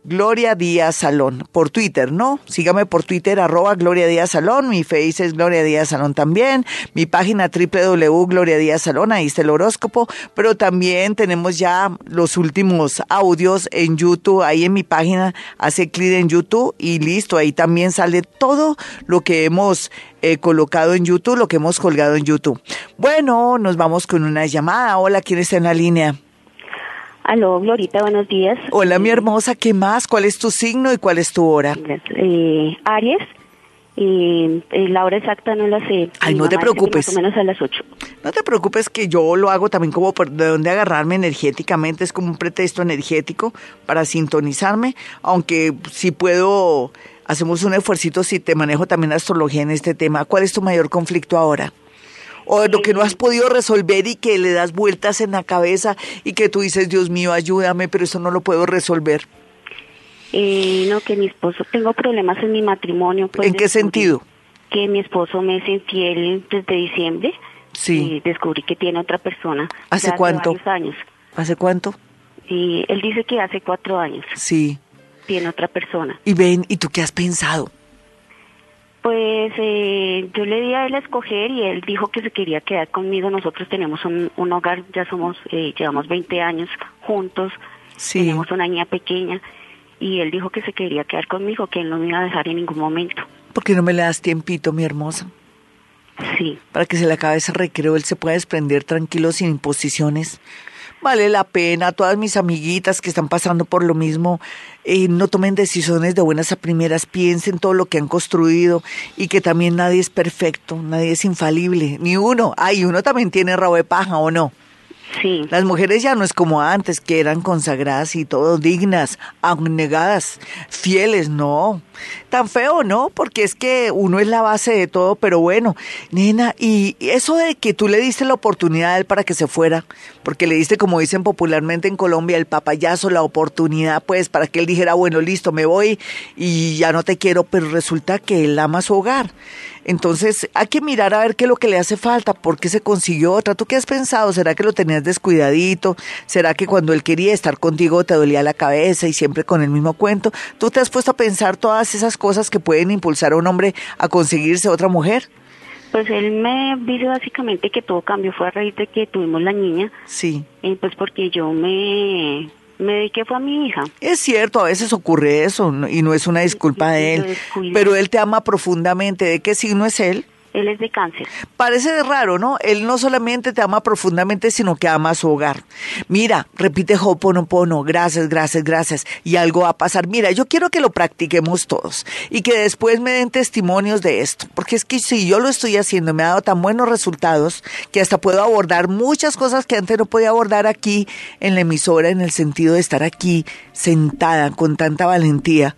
Gloria Díaz Salón, por Twitter, ¿no? Sígame por Twitter, arroba Gloria Díaz Salón, mi face es Gloria Díaz Salón también, mi página www Gloria Díaz Salón, ahí está el horóscopo, pero también tenemos ya los últimos audios en YouTube, ahí en mi página, hace clic en YouTube y listo, ahí también sale todo lo que hemos eh, colocado en YouTube, lo que hemos colgado en YouTube. Bueno, nos vamos con una llamada. Hola, ¿quién está en la línea? Aló, Glorita, buenos días. Hola, mi hermosa, ¿qué más? ¿Cuál es tu signo y cuál es tu hora? Eh, Aries, Eh, la hora exacta no la sé. Ay, no te preocupes. Más o menos a las 8. No te preocupes que yo lo hago también como de dónde agarrarme energéticamente, es como un pretexto energético para sintonizarme, aunque si puedo, hacemos un esfuerzo si te manejo también astrología en este tema. ¿Cuál es tu mayor conflicto ahora? O lo que no has podido resolver y que le das vueltas en la cabeza y que tú dices, Dios mío, ayúdame, pero eso no lo puedo resolver. Eh, no, que mi esposo, tengo problemas en mi matrimonio. Pues, ¿En qué sentido? Que mi esposo me es infiel desde diciembre. Sí. Y descubrí que tiene otra persona. ¿Hace cuánto? Hace años. ¿Hace cuánto? Y él dice que hace cuatro años. Sí. Tiene otra persona. Y ven, ¿y tú qué has pensado? Pues eh, yo le di a él a escoger y él dijo que se quería quedar conmigo. Nosotros tenemos un, hogar, ya somos, eh, llevamos 20 años juntos, sí. tenemos una niña pequeña y él dijo que se quería quedar conmigo, que él no me iba a dejar en ningún momento. ¿Por qué no me le das tiempito, mi hermosa? Sí. Para que se le acabe ese recreo, él se pueda desprender tranquilo sin imposiciones vale la pena. Todas mis amiguitas que están pasando por lo mismo, eh, no tomen decisiones de buenas a primeras, piensen todo lo que han construido y que también nadie es perfecto, nadie es infalible, ni uno. Ay, uno también tiene rabo de paja, ¿o no? Las mujeres ya no es como antes, que eran consagradas y todo, dignas, abnegadas, fieles, no. Tan feo, ¿no? Porque es que uno es la base de todo, pero bueno, nena, y eso de que tú le diste la oportunidad a él para que se fuera, porque le diste, como dicen popularmente en Colombia, el papayazo, la oportunidad, pues, para que él dijera, bueno, listo, me voy y ya no te quiero, pero resulta que él ama su hogar. Entonces hay que mirar a ver qué es lo que le hace falta, por qué se consiguió otra. ¿Tú qué has pensado? ¿Será que lo tenías descuidadito? ¿Será que cuando él quería estar contigo te dolía la cabeza y siempre con el mismo cuento? ¿Tú te has puesto a pensar todas esas cosas que pueden impulsar a un hombre a conseguirse otra mujer? Pues él me dice básicamente que todo cambió fue a raíz de que tuvimos la niña. Sí. Y pues porque yo me me dediqué fue a mi hija. Es cierto, a veces ocurre eso y no es una disculpa de él, pero él te ama profundamente. ¿De qué signo es él? Él es de cáncer. Parece raro, ¿no? Él no solamente te ama profundamente, sino que ama a su hogar. Mira, repite Ho'oponopono, gracias, gracias, gracias, y algo va a pasar. Mira, yo quiero que lo practiquemos todos y que después me den testimonios de esto, porque es que si yo lo estoy haciendo, me ha dado tan buenos resultados que hasta puedo abordar muchas cosas que antes no podía abordar aquí en la emisora, en el sentido de estar aquí sentada con tanta valentía.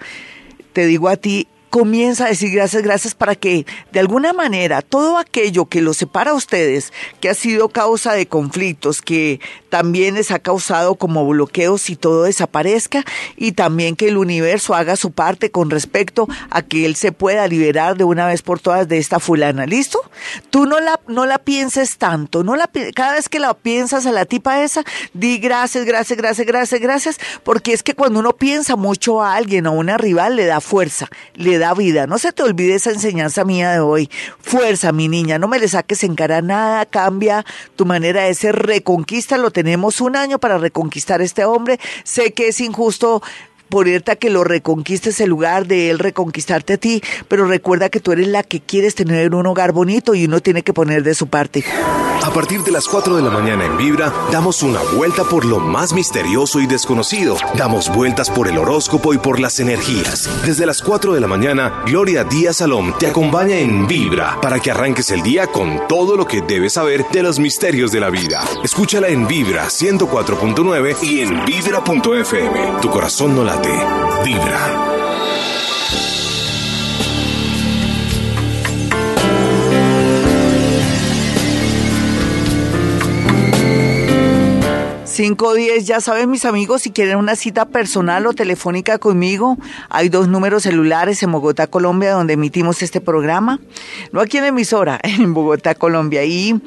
Te digo a ti, comienza a decir gracias, gracias para que de alguna manera todo aquello que los separa a ustedes, que ha sido causa de conflictos, que también les ha causado como bloqueos y todo desaparezca y también que el universo haga su parte con respecto a que él se pueda liberar de una vez por todas de esta fulana, ¿listo? Tú no la no la pienses tanto, no la cada vez que la piensas a la tipa esa, di gracias, gracias, gracias, gracias, gracias, porque es que cuando uno piensa mucho a alguien o a una rival le da fuerza, le da vida. No se te olvide esa enseñanza mía de hoy. Fuerza, mi niña, no me le saques en cara nada, cambia tu manera de ser, reconquista, lo tenemos un año para reconquistar este hombre. Sé que es injusto ponerte a que lo reconquistes en lugar de él reconquistarte a ti, pero recuerda que tú eres la que quieres tener un hogar bonito y uno tiene que poner de su parte. A partir de las 4 de la mañana en Vibra, damos una vuelta por lo más misterioso y desconocido. Damos vueltas por el horóscopo y por las energías. Desde las 4 de la mañana, Gloria Díaz Salom te acompaña en Vibra para que arranques el día con todo lo que debes saber de los misterios de la vida. Escúchala en Vibra 104.9 y en vibra.fm. Tu corazón no la Vibra. Cinco diez, ya saben mis amigos, si quieren una cita personal o telefónica conmigo, hay dos números celulares en Bogotá, Colombia, donde emitimos este programa. No aquí en emisora, <laughs> en Bogotá, Colombia. Y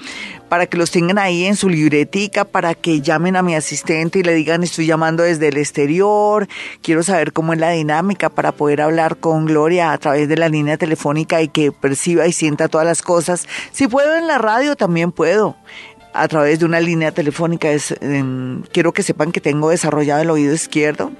para que los tengan ahí en su libretica, para que llamen a mi asistente y le digan estoy llamando desde el exterior, quiero saber cómo es la dinámica para poder hablar con Gloria a través de la línea telefónica y que perciba y sienta todas las cosas. Si puedo en la radio, también puedo a través de una línea telefónica. Es, quiero que sepan que tengo desarrollado el oído izquierdo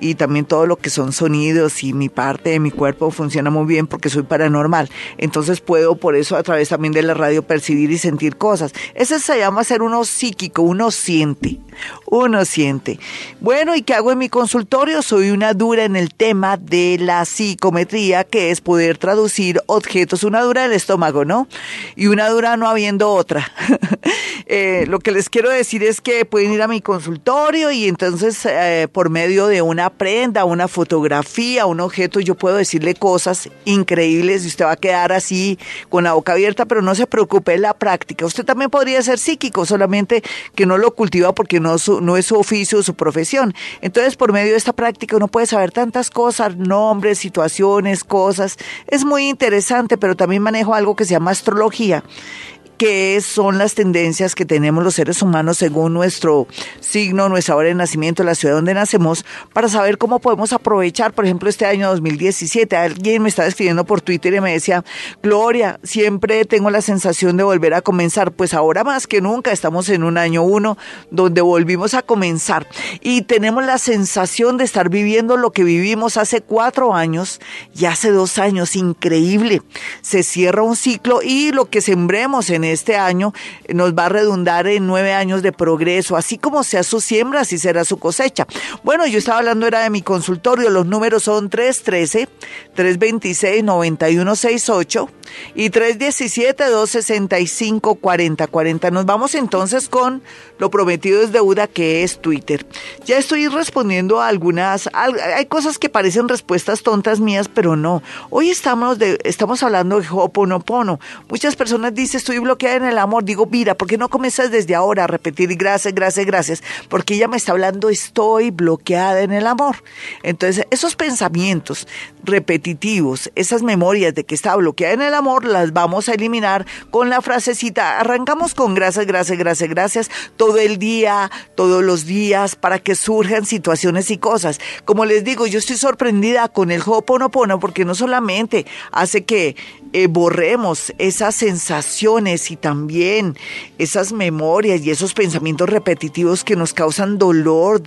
y también todo lo que son sonidos y mi parte de mi cuerpo funciona muy bien porque soy paranormal. Entonces puedo por eso a través también de la radio percibir y sentir cosas. Ese se llama ser uno psíquico, uno siente, uno siente. Bueno, ¿y qué hago en mi consultorio? Soy una dura en el tema de la psicometría, que es poder traducir objetos, una dura del estómago, ¿no? Y una dura no habiendo otra. <laughs> Eh, lo que les quiero decir es que pueden ir a mi consultorio y entonces eh, por medio de una prenda, una fotografía, un objeto, yo puedo decirle cosas increíbles y usted va a quedar así con la boca abierta, pero no se preocupe, es la práctica. Usted también podría ser psíquico, solamente que no lo cultiva porque no, no es su oficio, su profesión. Entonces, por medio de esta práctica uno puede saber tantas cosas, nombres, situaciones, cosas. Es muy interesante, pero también manejo algo que se llama astrología qué son las tendencias que tenemos los seres humanos según nuestro signo, nuestra hora de nacimiento, la ciudad donde nacemos, para saber cómo podemos aprovechar, por ejemplo, este año 2017. Alguien me estaba escribiendo por Twitter y me decía, Gloria, siempre tengo la sensación de volver a comenzar. Pues ahora más que nunca estamos en un año uno donde volvimos a comenzar y tenemos la sensación de estar viviendo lo que vivimos hace cuatro años y hace dos años. Increíble. Se cierra un ciclo y lo que sembremos en este año nos va a redundar en nueve años de progreso, así como sea su siembra, así será su cosecha. Bueno, yo estaba hablando era de mi consultorio, los números son 313-326-9168 y 317-265-4040. Nos vamos entonces con lo prometido es deuda que es Twitter. Ya estoy respondiendo a algunas, hay cosas que parecen respuestas tontas mías, pero no. Hoy estamos, de, estamos hablando de Hoponopono. Muchas personas dicen estoy en el amor. Digo, mira, ¿por qué no comienzas desde ahora a repetir gracias, gracias, gracias? Porque ella me está hablando, estoy bloqueada en el amor. Entonces, esos pensamientos repetitivos, esas memorias de que está bloqueada en el amor, las vamos a eliminar con la frasecita. Arrancamos con gracias, gracias, gracias, gracias todo el día, todos los días, para que surjan situaciones y cosas. Como les digo, yo estoy sorprendida con el Ho'oponopono porque no solamente hace que eh, borremos esas sensaciones y también esas memorias y esos pensamientos repetitivos que nos causan dolor,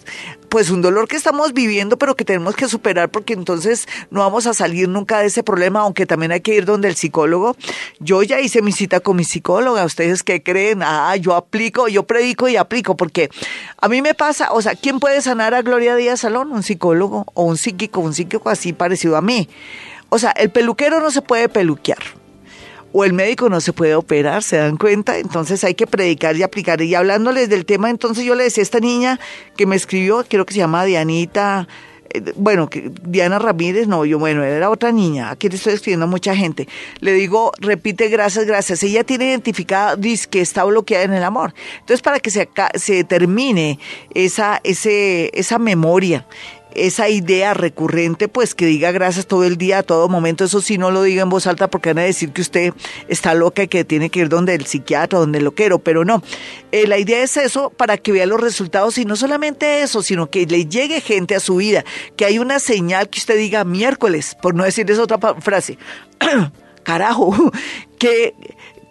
pues un dolor que estamos viviendo pero que tenemos que superar porque entonces no vamos a salir nunca de ese problema, aunque también hay que ir donde el psicólogo. Yo ya hice mi cita con mi psicóloga, ¿ustedes qué creen? Ah, yo aplico, yo predico y aplico porque a mí me pasa, o sea, ¿quién puede sanar a Gloria Díaz Salón? Un psicólogo o un psíquico, un psíquico así parecido a mí. O sea, el peluquero no se puede peluquear o el médico no se puede operar, ¿se dan cuenta? Entonces hay que predicar y aplicar. Y hablándoles del tema, entonces yo le decía a esta niña que me escribió, creo que se llama Dianita, eh, bueno, que Diana Ramírez, no, yo, bueno, era otra niña, aquí le estoy escribiendo a mucha gente. Le digo, repite gracias, gracias. Ella tiene identificada, dice que está bloqueada en el amor. Entonces, para que se, se termine esa, ese, esa memoria, esa idea recurrente, pues que diga gracias todo el día, a todo momento, eso sí no lo diga en voz alta porque van a decir que usted está loca y que tiene que ir donde el psiquiatra, donde lo quiero, pero no. Eh, la idea es eso para que vea los resultados y no solamente eso, sino que le llegue gente a su vida, que hay una señal que usted diga miércoles, por no decir esa otra frase. <coughs> Carajo, <laughs> que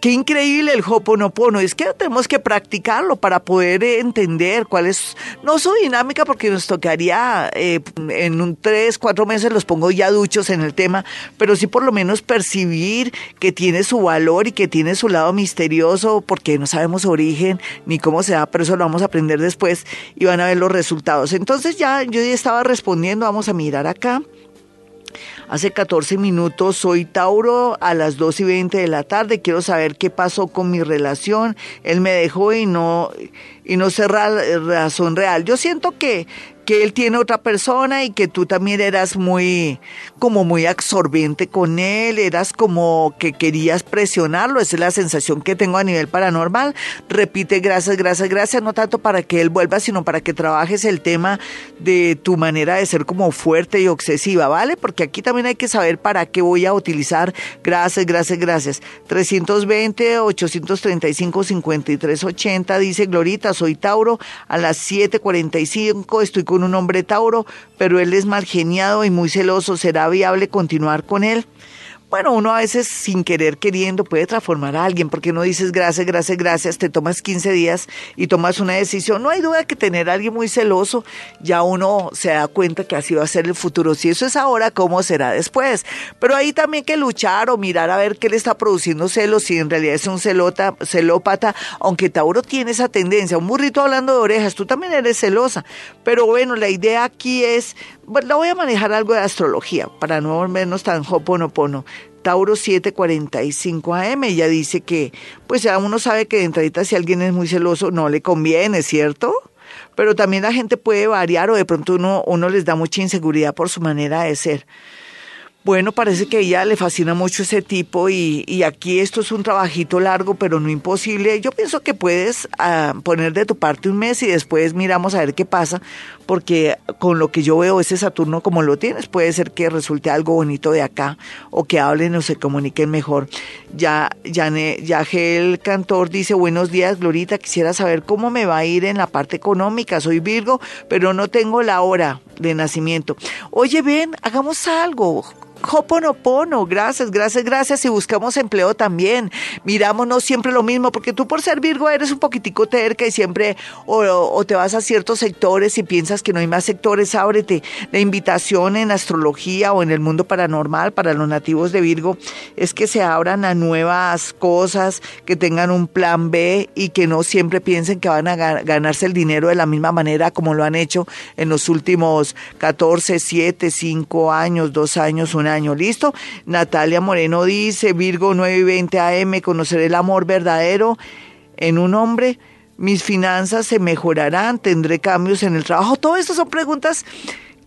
Qué increíble el Hoponopono. Es que tenemos que practicarlo para poder entender cuál es, no su dinámica, porque nos tocaría eh, en un tres, cuatro meses los pongo ya duchos en el tema, pero sí por lo menos percibir que tiene su valor y que tiene su lado misterioso, porque no sabemos origen ni cómo se da, pero eso lo vamos a aprender después y van a ver los resultados. Entonces ya yo ya estaba respondiendo, vamos a mirar acá. Hace 14 minutos soy Tauro a las 2 y 20 de la tarde. Quiero saber qué pasó con mi relación. Él me dejó y no, y no sé razón real. Yo siento que que él tiene otra persona y que tú también eras muy, como muy absorbente con él, eras como que querías presionarlo, esa es la sensación que tengo a nivel paranormal. Repite gracias, gracias, gracias, no tanto para que él vuelva, sino para que trabajes el tema de tu manera de ser como fuerte y obsesiva, ¿vale? Porque aquí también hay que saber para qué voy a utilizar gracias, gracias, gracias. 320, 835, 53, 80, dice Glorita, soy Tauro, a las 7.45 estoy con un hombre Tauro, pero él es mal geniado y muy celoso. ¿Será viable continuar con él? Bueno, uno a veces sin querer, queriendo, puede transformar a alguien, porque no dices gracias, gracias, gracias, te tomas 15 días y tomas una decisión. No hay duda que tener a alguien muy celoso, ya uno se da cuenta que así va a ser el futuro. Si eso es ahora, ¿cómo será después? Pero ahí también que luchar o mirar a ver qué le está produciendo celos, si en realidad es un celota, celópata, aunque Tauro tiene esa tendencia. Un burrito hablando de orejas, tú también eres celosa. Pero bueno, la idea aquí es, la voy a manejar algo de astrología, para no volvernos tan hoponopono. Tauro 745 AM, ella dice que, pues ya uno sabe que de entradita si alguien es muy celoso no le conviene, ¿cierto? Pero también la gente puede variar o de pronto uno, uno les da mucha inseguridad por su manera de ser. Bueno, parece que a ella le fascina mucho ese tipo y, y, aquí esto es un trabajito largo, pero no imposible. Yo pienso que puedes ah, poner de tu parte un mes y después miramos a ver qué pasa, porque con lo que yo veo ese Saturno como lo tienes, puede ser que resulte algo bonito de acá o que hablen o se comuniquen mejor. Ya, ya, ya el cantor dice, buenos días, Glorita, quisiera saber cómo me va a ir en la parte económica. Soy Virgo, pero no tengo la hora de nacimiento. Oye, ven, hagamos algo Hoponopono, gracias, gracias, gracias. Y buscamos empleo también. Mirámonos siempre lo mismo, porque tú por ser Virgo eres un poquitico terca y siempre o, te vas a ciertos sectores y piensas que no hay más sectores, ábrete. La invitación en astrología o en el mundo paranormal para los nativos de Virgo es que se abran a nuevas cosas, que tengan un plan B y que no siempre piensen que van a ganarse el dinero de la misma manera como lo han hecho en los últimos 14, 7, 5 años, 2 años, un año. ¿Listo? Natalia Moreno dice, Virgo 920 AM, conocer el amor verdadero en un hombre. Mis finanzas se mejorarán, tendré cambios en el trabajo. Todas estas son preguntas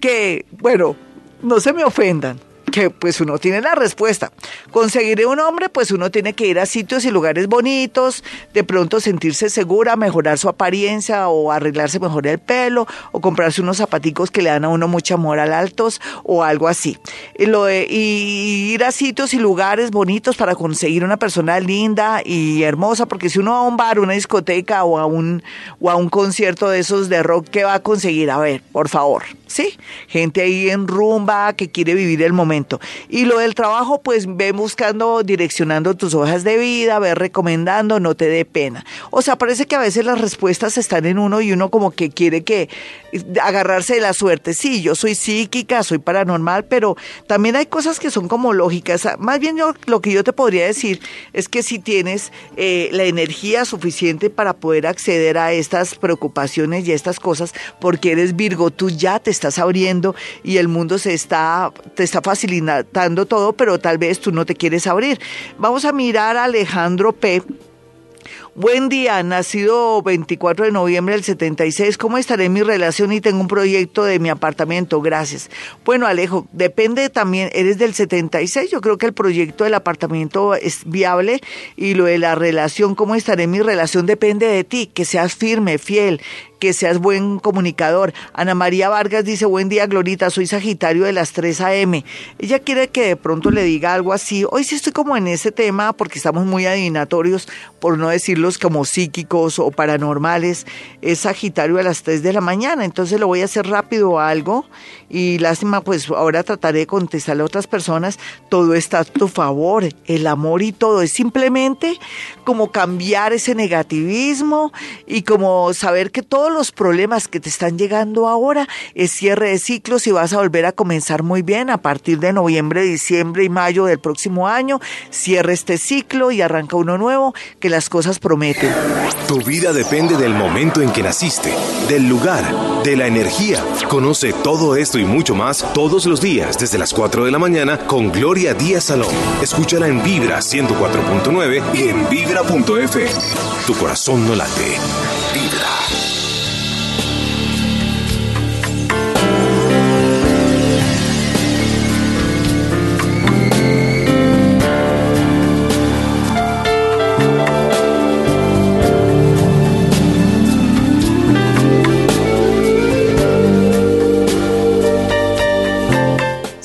que, bueno, no se me ofendan que pues uno tiene la respuesta. Conseguiré un hombre, pues uno tiene que ir a sitios y lugares bonitos, de pronto sentirse segura, mejorar su apariencia o arreglarse mejor el pelo o comprarse unos zapaticos que le dan a uno mucha moral altos o algo así. Y, y ir a sitios y lugares bonitos para conseguir una persona linda y hermosa, porque si uno va a un bar, una discoteca o a un, o a un concierto de esos de rock, ¿qué va a conseguir? A ver, por favor. ¿sí? Gente ahí en rumba que quiere vivir el momento. Y lo del trabajo, pues ve buscando, direccionando tus hojas de vida, ve recomendando, no te dé pena. O sea, parece que a veces las respuestas están en uno y uno como que quiere que agarrarse de la suerte. Sí, yo soy psíquica, soy paranormal, pero también hay cosas que son como lógicas. Más bien yo, lo que yo te podría decir es que si tienes eh, la energía suficiente para poder acceder a estas preocupaciones y a estas cosas, porque eres Virgo, tú ya te estás abriendo y el mundo se está, te está facilitando todo, pero tal vez tú no te quieres abrir. Vamos a mirar a Alejandro P Buen día, nacido 24 de noviembre del 76. ¿Cómo estaré en mi relación y tengo un proyecto de mi apartamento? Gracias. Bueno, Alejo, depende también, eres del 76. Yo creo que el proyecto del apartamento es viable y lo de la relación, cómo estaré en mi relación, depende de ti, que seas firme, fiel, que seas buen comunicador. Ana María Vargas dice, buen día, Glorita, soy Sagitario de las 3 a.m. Ella quiere que de pronto le diga algo así. Hoy sí estoy como en ese tema porque estamos muy adivinatorios, por no decirlos como psíquicos o paranormales. Es Sagitario de las 3 de la mañana, entonces lo voy a hacer rápido algo y lástima, pues ahora trataré de contestarle a otras personas. Todo está a tu favor, el amor y todo. Es simplemente como cambiar ese negativismo y como saber que todo los problemas que te están llegando ahora es cierre de ciclos y vas a volver a comenzar muy bien a partir de noviembre, diciembre y mayo del próximo año. Cierra este ciclo y arranca uno nuevo, que las cosas Tu vida depende del momento en que naciste, del lugar, de la energía. Conoce todo esto y mucho más todos los días desde las 4 de la mañana con Gloria Díaz Salón. Escúchala en Vibra 104.9 y en vibra.f. Tu corazón no late.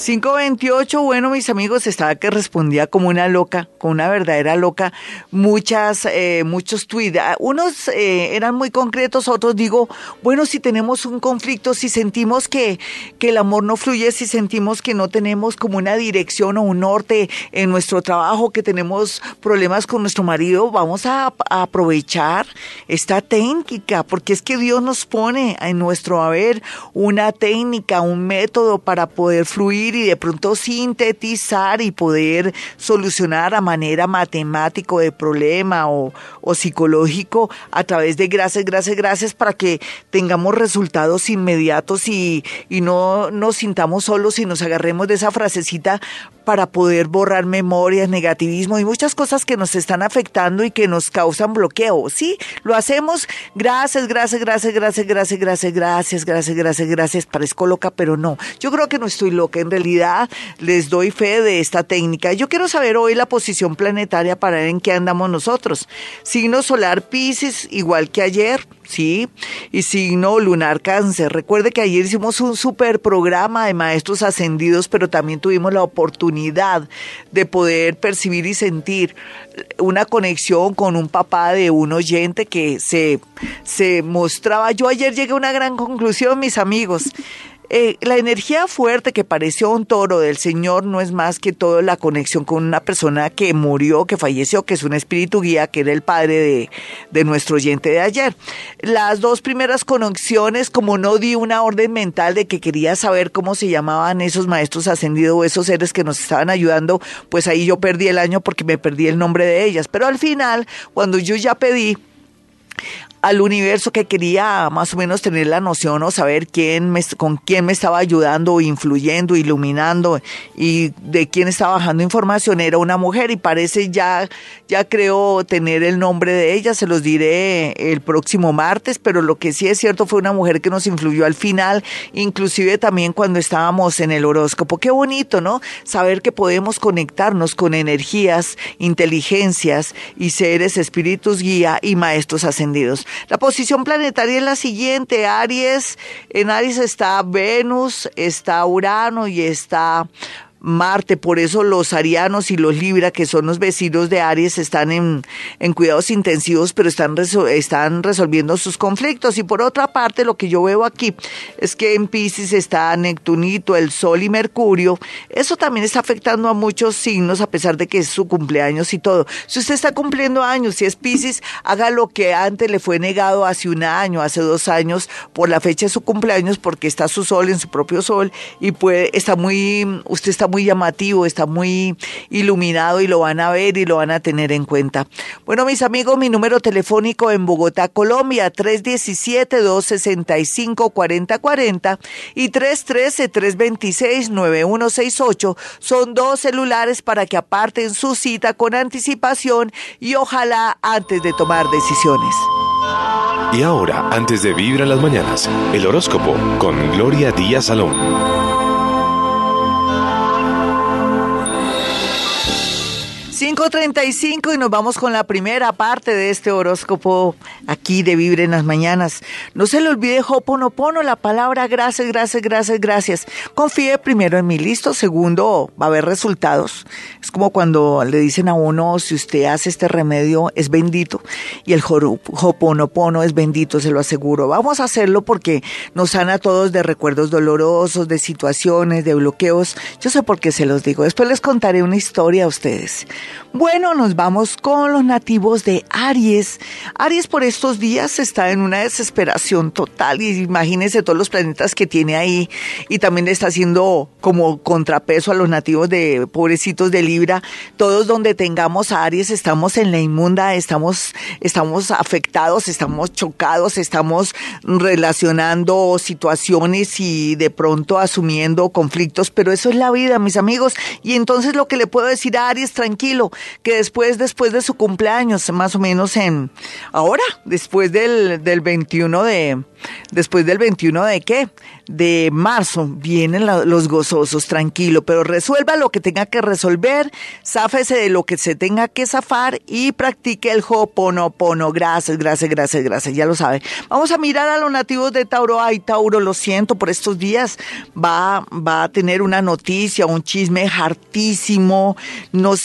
528, bueno, mis amigos, estaba que respondía como una loca, como una verdadera loca. Muchas, eh, muchos tweets. Ah, unos eh, eran muy concretos, otros digo, bueno, si tenemos un conflicto, si sentimos que, que el amor no fluye, si sentimos que no tenemos como una dirección o un norte en nuestro trabajo, que tenemos problemas con nuestro marido, vamos a, a aprovechar esta técnica, porque es que Dios nos pone en nuestro haber una técnica, un método para poder fluir y de pronto sintetizar y poder solucionar a manera matemático de problema o, o psicológico a través de gracias, gracias, gracias para que tengamos resultados inmediatos y, y no nos sintamos solos y nos agarremos de esa frasecita para poder borrar memorias, negativismo y muchas cosas que nos están afectando y que nos causan bloqueo. Sí, lo hacemos. Gracias, gracias, gracias, gracias, gracias, gracias, gracias, gracias, gracias, gracias. Parezco loca, pero no. Yo creo que no estoy loca. En realidad les doy fe de esta técnica. Yo quiero saber hoy la posición planetaria para ver en qué andamos nosotros. Signo solar Pisces, igual que ayer. ¿Sí? Y signo lunar cáncer. Recuerde que ayer hicimos un super programa de maestros ascendidos, pero también tuvimos la oportunidad de poder percibir y sentir una conexión con un papá de un oyente que se, se mostraba. Yo ayer llegué a una gran conclusión, mis amigos. Eh, la energía fuerte que pareció un toro del Señor no es más que toda la conexión con una persona que murió, que falleció, que es un espíritu guía, que era el padre de, de nuestro oyente de ayer. Las dos primeras conexiones, como no di una orden mental de que quería saber cómo se llamaban esos maestros ascendidos o esos seres que nos estaban ayudando, pues ahí yo perdí el año porque me perdí el nombre de ellas. Pero al final, cuando yo ya pedí, al universo que quería más o menos tener la noción o saber quién me, con quién me estaba ayudando, influyendo, iluminando y de quién estaba bajando información era una mujer y parece ya ya creo tener el nombre de ella, se los diré el próximo martes, pero lo que sí es cierto fue una mujer que nos influyó al final, inclusive también cuando estábamos en el horóscopo. Qué bonito, ¿no? Saber que podemos conectarnos con energías, inteligencias y seres espíritus guía y maestros La posición planetaria es la siguiente, Aries, en Aries está Venus, está Urano y está Marte, por eso los arianos y los Libra, que son los vecinos de Aries, están en, en cuidados intensivos, pero están, están resolviendo sus conflictos. Y por otra parte, lo que yo veo aquí es que en Pisces está Neptunito, el Sol y Mercurio. Eso también está afectando a muchos signos, a pesar de que es su cumpleaños y todo. Si usted está cumpliendo años, si es Pisces, haga lo que antes le fue negado hace un año, hace dos años, por la fecha de su cumpleaños, porque está su Sol en su propio Sol y puede, está muy, usted está muy llamativo, está muy iluminado y lo van a ver y lo van a tener en cuenta. Bueno, mis amigos, mi número telefónico en Bogotá, Colombia, 317-265-4040 y 313-326-9168. Son dos celulares para que aparten su cita con anticipación y ojalá antes de tomar decisiones. Y ahora, antes de vivir en las mañanas, el horóscopo con Gloria Díaz Salón. 5.35 y nos vamos con la primera parte de este horóscopo aquí de Vibre en las Mañanas. No se le olvide Hoponopono, la palabra gracias, gracias, gracias, gracias. Confíe primero en mí, listo. Segundo, va a haber resultados. Es como cuando le dicen a uno, si usted hace este remedio, es bendito. Y el Hoponopono es bendito, se lo aseguro. Vamos a hacerlo porque nos sana a todos de recuerdos dolorosos, de situaciones, de bloqueos. Yo sé por qué se los digo. Después les contaré una historia a ustedes. Bueno, nos vamos con los nativos de Aries. Aries por estos días está en una desesperación total y imagínense todos los planetas que tiene ahí y también le está haciendo como contrapeso a los nativos de pobrecitos de Libra. Todos donde tengamos a Aries estamos en la inmunda, estamos, estamos afectados, estamos chocados, estamos relacionando situaciones y de pronto asumiendo conflictos, pero eso es la vida, mis amigos. Y entonces lo que le puedo decir a Aries, tranquilo, que después, después de su cumpleaños, más o menos en, ahora, después del, del 21 de, después del 21 de qué? De marzo, vienen los gozosos, tranquilo, pero resuelva lo que tenga que resolver, záfese de lo que se tenga que zafar y practique el hoponopono. Gracias, gracias, gracias, gracias, ya lo sabe. Vamos a mirar a los nativos de Tauro. Ay, Tauro, lo siento por estos días. Va, va a tener una noticia, un chisme hartísimo. No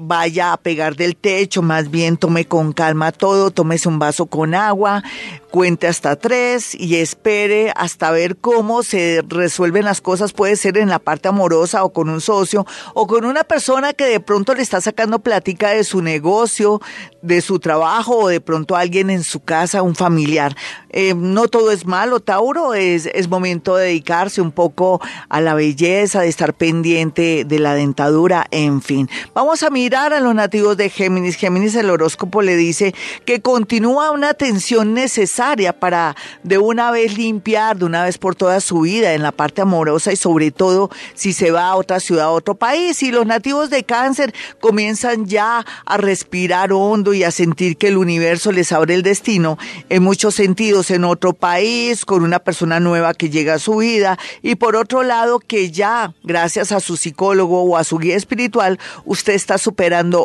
vaya a pegar del techo, más bien tome con calma todo, tómese un vaso con agua, cuente hasta tres y espere hasta ver cómo se resuelven las cosas. Puede ser en la parte amorosa o con un socio o con una persona que de pronto le está sacando plática de su negocio, de su trabajo o de pronto alguien en su casa, un familiar. Eh, no todo es malo, Tauro, es, es momento de dedicarse un poco a la belleza, de estar pendiente de la dentadura, en fin. Vamos a mirar a los nativos de Géminis. Géminis, el horóscopo le dice que continúa una atención necesaria para de una vez limpiar, de una vez por toda su vida en la parte amorosa y sobre todo si se va a otra ciudad, a otro país. Y los nativos de cáncer comienzan ya a respirar hondo y a sentir que el universo les abre el destino en muchos sentidos en otro país, con una persona nueva que llega a su vida y por otro lado que ya gracias a su psicólogo o a su guía espiritual usted está superando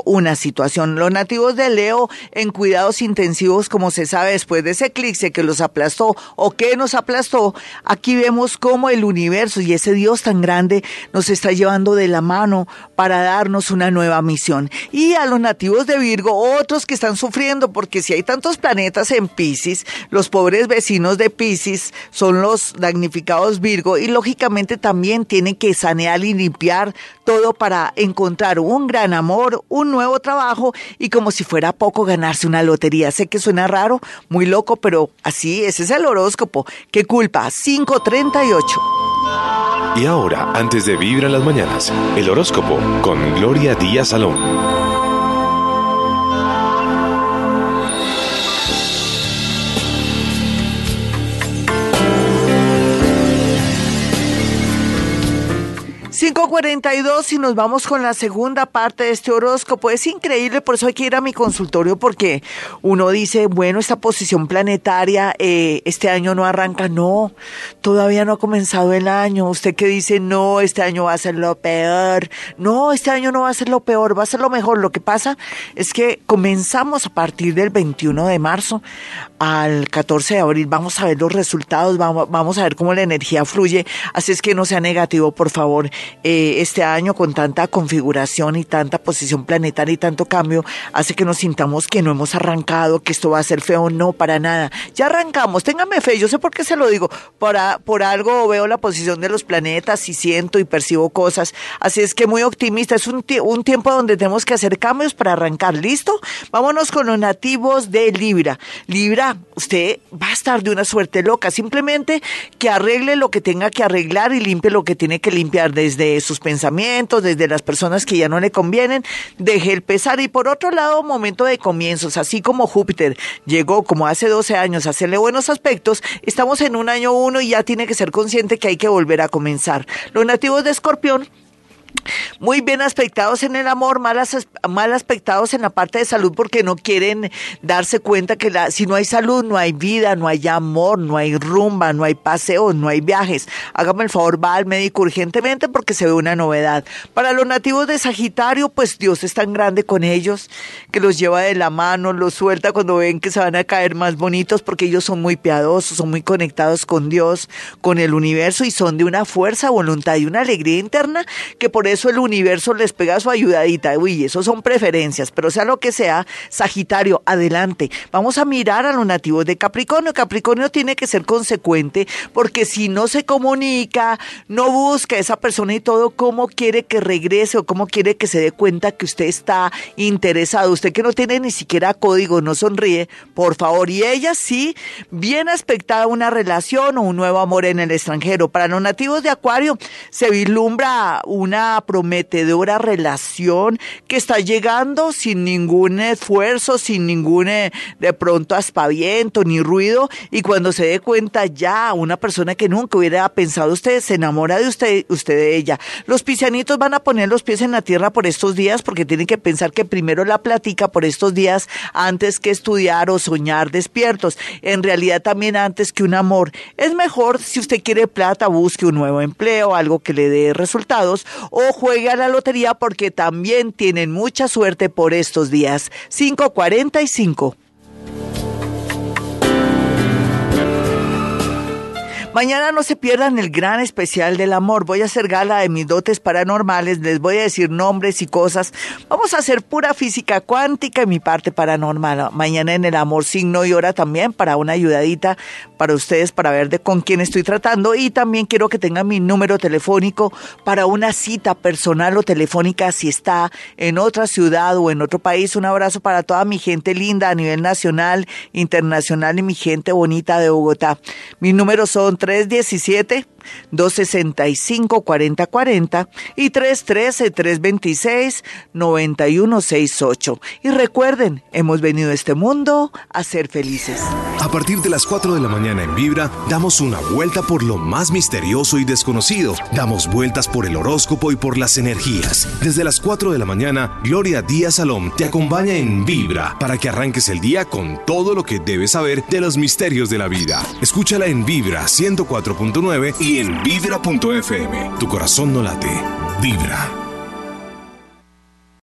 una situación. Los nativos de Leo en cuidados intensivos, como se sabe después de ese eclipse que los aplastó o que nos aplastó, aquí vemos cómo el universo y ese Dios tan grande nos está llevando de la mano para darnos una nueva misión. Y a los nativos de Virgo, otros que están sufriendo, porque si hay tantos planetas en Pisces, los pobres vecinos de Pisces son los damnificados Virgo y lógicamente también tienen que sanear y limpiar todo para encontrar un gran amor, un nuevo trabajo y como si fuera poco ganarse una lotería. Sé que suena raro, muy loco, pero así, ese es el horóscopo. ¿Qué culpa? 538. Y ahora, antes de vivir en las mañanas, el horóscopo con Gloria Díaz Salón. 542 y nos vamos con la segunda parte de este horóscopo. Es increíble, por eso hay que ir a mi consultorio porque uno dice, bueno, esta posición planetaria eh, este año no arranca. No, todavía no ha comenzado el año. Usted que dice, no, este año va a ser lo peor. No, este año no va a ser lo peor, va a ser lo mejor. Lo que pasa es que comenzamos a partir del 21 de marzo al 14 de abril. Vamos a ver los resultados, vamos, vamos a ver cómo la energía fluye. Así es que no sea negativo, por favor. Eh, este año con tanta configuración y tanta posición planetaria y tanto cambio hace que nos sintamos que no hemos arrancado, que esto va a ser feo, no, para nada. Ya arrancamos, téngame fe, yo sé por qué se lo digo, por, por algo veo la posición de los planetas y siento y percibo cosas, así es que muy optimista, es un, un tiempo donde tenemos que hacer cambios para arrancar, ¿listo? Vámonos con los nativos de Libra. Libra, usted va a estar de una suerte loca, simplemente que arregle lo que tenga que arreglar y limpie lo que tiene que limpiar. Desde desde sus pensamientos, desde las personas que ya no le convienen, deje el pesar. Y por otro lado, momento de comienzos, así como Júpiter llegó como hace 12 años a hacerle buenos aspectos, estamos en un año uno y ya tiene que ser consciente que hay que volver a comenzar. Los nativos de Escorpión muy bien aspectados en el amor, mal, mal aspectados en la parte de salud porque no quieren darse cuenta que la, si no hay salud, no hay vida, no hay amor, no hay rumba, no hay paseos, no hay viajes. Hágame el favor, va al médico urgentemente porque se ve una novedad. Para los nativos de Sagitario, pues Dios es tan grande con ellos que los lleva de la mano, los suelta cuando ven que se van a caer más bonitos porque ellos son muy piadosos, son muy conectados con Dios, con el universo y son de una fuerza, voluntad y una alegría interna que por eso el universo les pega su ayudadita. Uy, eso son preferencias, pero sea lo que sea, Sagitario, adelante. Vamos a mirar a los nativos de Capricornio. Capricornio tiene que ser consecuente porque si no se comunica, no busca a esa persona y todo, ¿cómo quiere que regrese o cómo quiere que se dé cuenta que usted está interesado? Usted que no tiene ni siquiera código, no sonríe, por favor. Y ella sí, bien aspectada una relación o un nuevo amor en el extranjero. Para los nativos de Acuario se vislumbra una prometedora relación que está llegando sin ningún esfuerzo, sin ningún eh, de pronto aspaviento ni ruido y cuando se dé cuenta ya una persona que nunca hubiera pensado usted se enamora de usted, usted de ella. Los pisianitos van a poner los pies en la tierra por estos días porque tienen que pensar que primero la platica por estos días antes que estudiar o soñar despiertos. En realidad también antes que un amor. Es mejor si usted quiere plata, busque un nuevo empleo, algo que le dé resultados o juegue a la lotería porque también tienen mucha suerte por estos días. 545. Mañana no se pierdan el gran especial del amor. Voy a hacer gala de mis dotes paranormales, les voy a decir nombres y cosas. Vamos a hacer pura física cuántica y mi parte paranormal. Mañana en el amor signo y hora también para una ayudadita para ustedes para ver de con quién estoy tratando y también quiero que tengan mi número telefónico para una cita personal o telefónica si está en otra ciudad o en otro país. Un abrazo para toda mi gente linda a nivel nacional, internacional y mi gente bonita de Bogotá. Mis números son 317 265-4040 y 313-326-9168. Y recuerden, hemos venido a este mundo a ser felices. A partir de las 4 de la mañana en Vibra, damos una vuelta por lo más misterioso y desconocido. Damos vueltas por el horóscopo y por las energías. Desde las 4 de la mañana, Gloria Díaz Salom te acompaña en Vibra para que arranques el día con todo lo que debes saber de los misterios de la vida. Escúchala en Vibra 104.9 y en vibra.fm. Tu corazón no late, vibra.